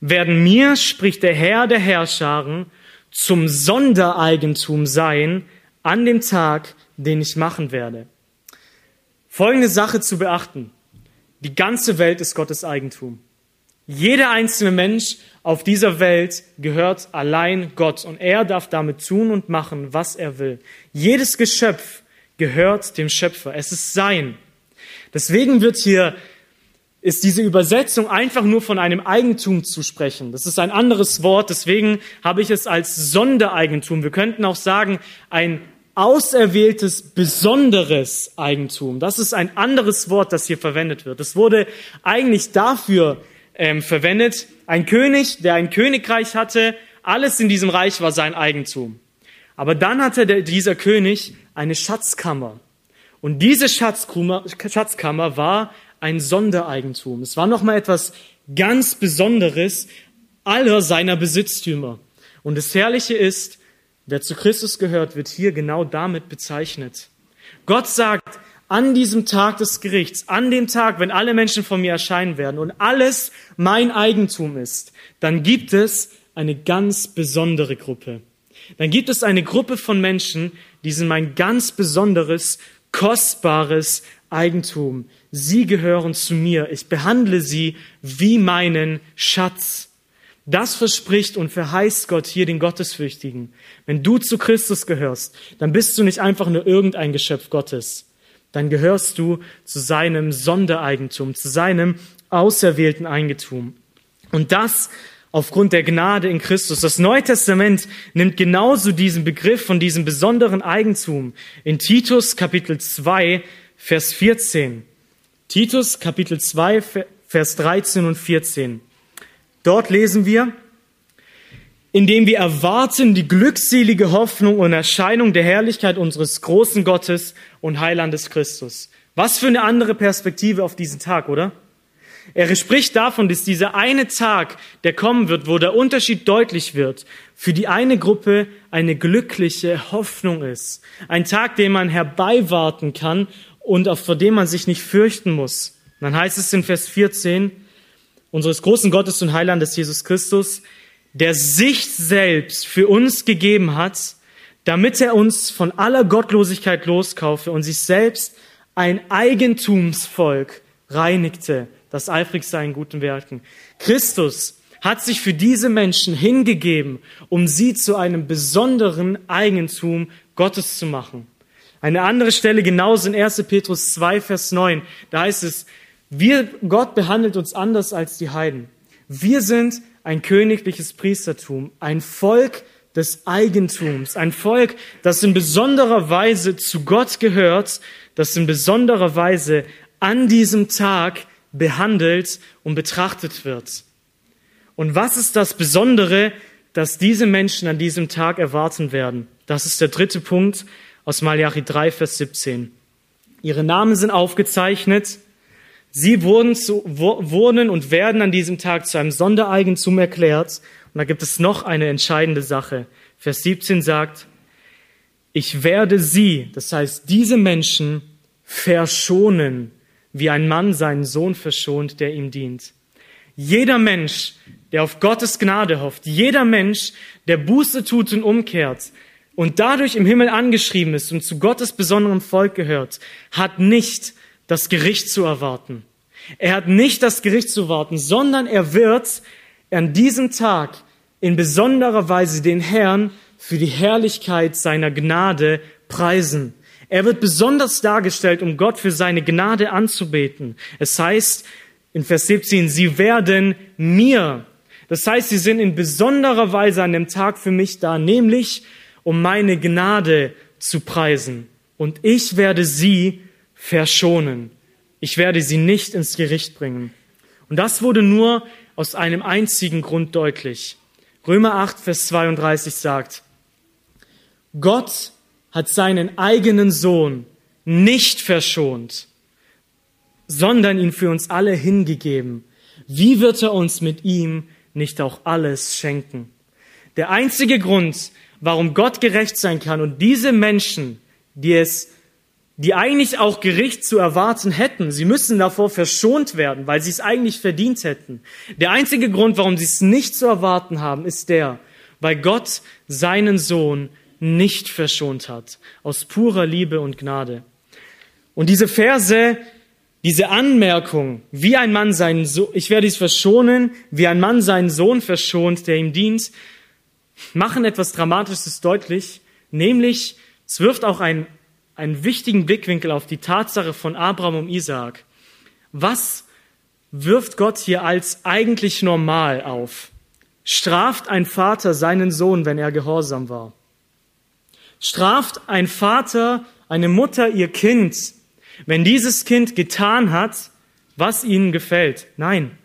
werden mir, spricht der Herr der Herrscharen, zum Sondereigentum sein an dem Tag, den ich machen werde. Folgende Sache zu beachten. Die ganze Welt ist Gottes Eigentum. Jeder einzelne Mensch auf dieser Welt gehört allein Gott und er darf damit tun und machen, was er will. Jedes Geschöpf gehört dem Schöpfer. Es ist sein. Deswegen wird hier ist diese Übersetzung einfach nur von einem Eigentum zu sprechen. Das ist ein anderes Wort, deswegen habe ich es als Sondereigentum. Wir könnten auch sagen, ein auserwähltes, besonderes Eigentum. Das ist ein anderes Wort, das hier verwendet wird. Es wurde eigentlich dafür ähm, verwendet, ein König, der ein Königreich hatte, alles in diesem Reich war sein Eigentum. Aber dann hatte der, dieser König eine Schatzkammer. Und diese Schatzkammer, Schatzkammer war ein Sondereigentum. Es war nochmal etwas ganz Besonderes aller seiner Besitztümer. Und das Herrliche ist, wer zu Christus gehört, wird hier genau damit bezeichnet. Gott sagt, an diesem Tag des Gerichts, an dem Tag, wenn alle Menschen vor mir erscheinen werden und alles mein Eigentum ist, dann gibt es eine ganz besondere Gruppe. Dann gibt es eine Gruppe von Menschen, die sind mein ganz besonderes, kostbares Eigentum. Sie gehören zu mir. Ich behandle sie wie meinen Schatz. Das verspricht und verheißt Gott hier den Gottesfürchtigen. Wenn du zu Christus gehörst, dann bist du nicht einfach nur irgendein Geschöpf Gottes. Dann gehörst du zu seinem Sondereigentum, zu seinem auserwählten Eigentum. Und das aufgrund der Gnade in Christus. Das Neue Testament nimmt genauso diesen Begriff von diesem besonderen Eigentum in Titus Kapitel 2, Vers 14. Titus Kapitel 2, Vers 13 und 14. Dort lesen wir, indem wir erwarten die glückselige Hoffnung und Erscheinung der Herrlichkeit unseres großen Gottes und Heilandes Christus. Was für eine andere Perspektive auf diesen Tag, oder? Er spricht davon, dass dieser eine Tag, der kommen wird, wo der Unterschied deutlich wird, für die eine Gruppe eine glückliche Hoffnung ist. Ein Tag, den man herbeiwarten kann und auf vor dem man sich nicht fürchten muss. Und dann heißt es in Vers 14, unseres großen Gottes und Heilandes Jesus Christus, der sich selbst für uns gegeben hat, damit er uns von aller Gottlosigkeit loskaufe und sich selbst ein Eigentumsvolk reinigte das eifrig sei in guten Werken. Christus hat sich für diese Menschen hingegeben, um sie zu einem besonderen Eigentum Gottes zu machen. Eine andere Stelle genauso in 1. Petrus 2, Vers 9. Da heißt es, wir, Gott behandelt uns anders als die Heiden. Wir sind ein königliches Priestertum, ein Volk des Eigentums, ein Volk, das in besonderer Weise zu Gott gehört, das in besonderer Weise an diesem Tag behandelt und betrachtet wird. Und was ist das Besondere, dass diese Menschen an diesem Tag erwarten werden? Das ist der dritte Punkt aus Malachi 3, Vers 17. Ihre Namen sind aufgezeichnet. Sie wurden, zu, wurden und werden an diesem Tag zu einem Sondereigentum erklärt. Und da gibt es noch eine entscheidende Sache. Vers 17 sagt, ich werde sie, das heißt diese Menschen, verschonen wie ein Mann seinen Sohn verschont, der ihm dient. Jeder Mensch, der auf Gottes Gnade hofft, jeder Mensch, der Buße tut und umkehrt und dadurch im Himmel angeschrieben ist und zu Gottes besonderem Volk gehört, hat nicht das Gericht zu erwarten. Er hat nicht das Gericht zu erwarten, sondern er wird an diesem Tag in besonderer Weise den Herrn für die Herrlichkeit seiner Gnade preisen. Er wird besonders dargestellt, um Gott für seine Gnade anzubeten. Es heißt in Vers 17, sie werden mir. Das heißt, sie sind in besonderer Weise an dem Tag für mich da, nämlich um meine Gnade zu preisen. Und ich werde sie verschonen. Ich werde sie nicht ins Gericht bringen. Und das wurde nur aus einem einzigen Grund deutlich. Römer 8, Vers 32 sagt, Gott hat seinen eigenen Sohn nicht verschont, sondern ihn für uns alle hingegeben. Wie wird er uns mit ihm nicht auch alles schenken? Der einzige Grund, warum Gott gerecht sein kann und diese Menschen, die es, die eigentlich auch Gericht zu erwarten hätten, sie müssen davor verschont werden, weil sie es eigentlich verdient hätten. Der einzige Grund, warum sie es nicht zu erwarten haben, ist der, weil Gott seinen Sohn nicht verschont hat, aus purer Liebe und Gnade. Und diese Verse, diese Anmerkung, wie ein Mann seinen Sohn, ich werde dies verschonen, wie ein Mann seinen Sohn verschont, der ihm dient, machen etwas Dramatisches deutlich, nämlich es wirft auch einen, einen wichtigen Blickwinkel auf die Tatsache von Abraham und Isaak. Was wirft Gott hier als eigentlich normal auf? Straft ein Vater seinen Sohn, wenn er gehorsam war? Straft ein Vater, eine Mutter ihr Kind, wenn dieses Kind getan hat, was ihnen gefällt? Nein,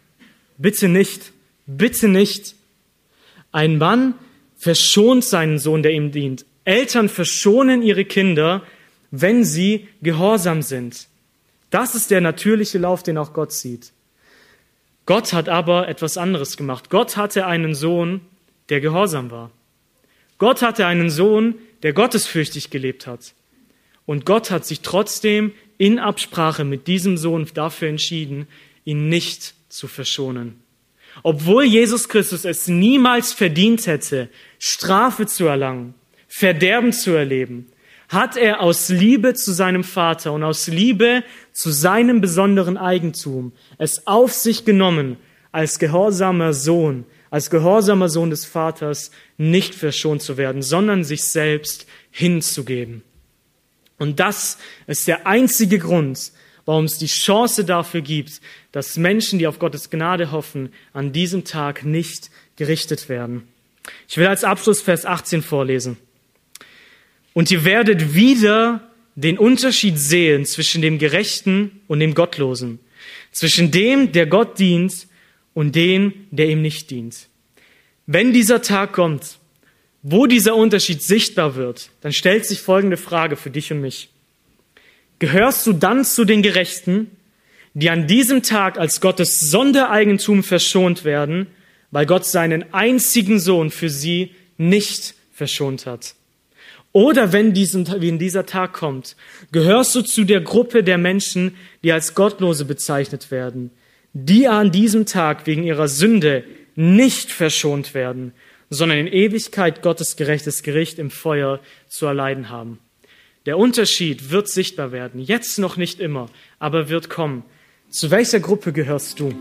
bitte nicht, bitte nicht. Ein Mann verschont seinen Sohn, der ihm dient. Eltern verschonen ihre Kinder, wenn sie gehorsam sind. Das ist der natürliche Lauf, den auch Gott sieht. Gott hat aber etwas anderes gemacht. Gott hatte einen Sohn, der gehorsam war. Gott hatte einen Sohn, der gottesfürchtig gelebt hat. Und Gott hat sich trotzdem in Absprache mit diesem Sohn dafür entschieden, ihn nicht zu verschonen. Obwohl Jesus Christus es niemals verdient hätte, Strafe zu erlangen, Verderben zu erleben, hat er aus Liebe zu seinem Vater und aus Liebe zu seinem besonderen Eigentum es auf sich genommen, als gehorsamer Sohn, als gehorsamer Sohn des Vaters nicht verschont zu werden, sondern sich selbst hinzugeben. Und das ist der einzige Grund, warum es die Chance dafür gibt, dass Menschen, die auf Gottes Gnade hoffen, an diesem Tag nicht gerichtet werden. Ich will als Abschluss Vers 18 vorlesen. Und ihr werdet wieder den Unterschied sehen zwischen dem Gerechten und dem Gottlosen, zwischen dem, der Gott dient und dem, der ihm nicht dient. Wenn dieser Tag kommt, wo dieser Unterschied sichtbar wird, dann stellt sich folgende Frage für dich und mich. Gehörst du dann zu den Gerechten, die an diesem Tag als Gottes Sondereigentum verschont werden, weil Gott seinen einzigen Sohn für sie nicht verschont hat? Oder wenn, dieser Tag kommt, gehörst du zu der Gruppe der Menschen, die als Gottlose bezeichnet werden, die an diesem Tag wegen ihrer Sünde nicht verschont werden, sondern in Ewigkeit Gottes gerechtes Gericht im Feuer zu erleiden haben. Der Unterschied wird sichtbar werden, jetzt noch nicht immer, aber wird kommen. Zu welcher Gruppe gehörst du?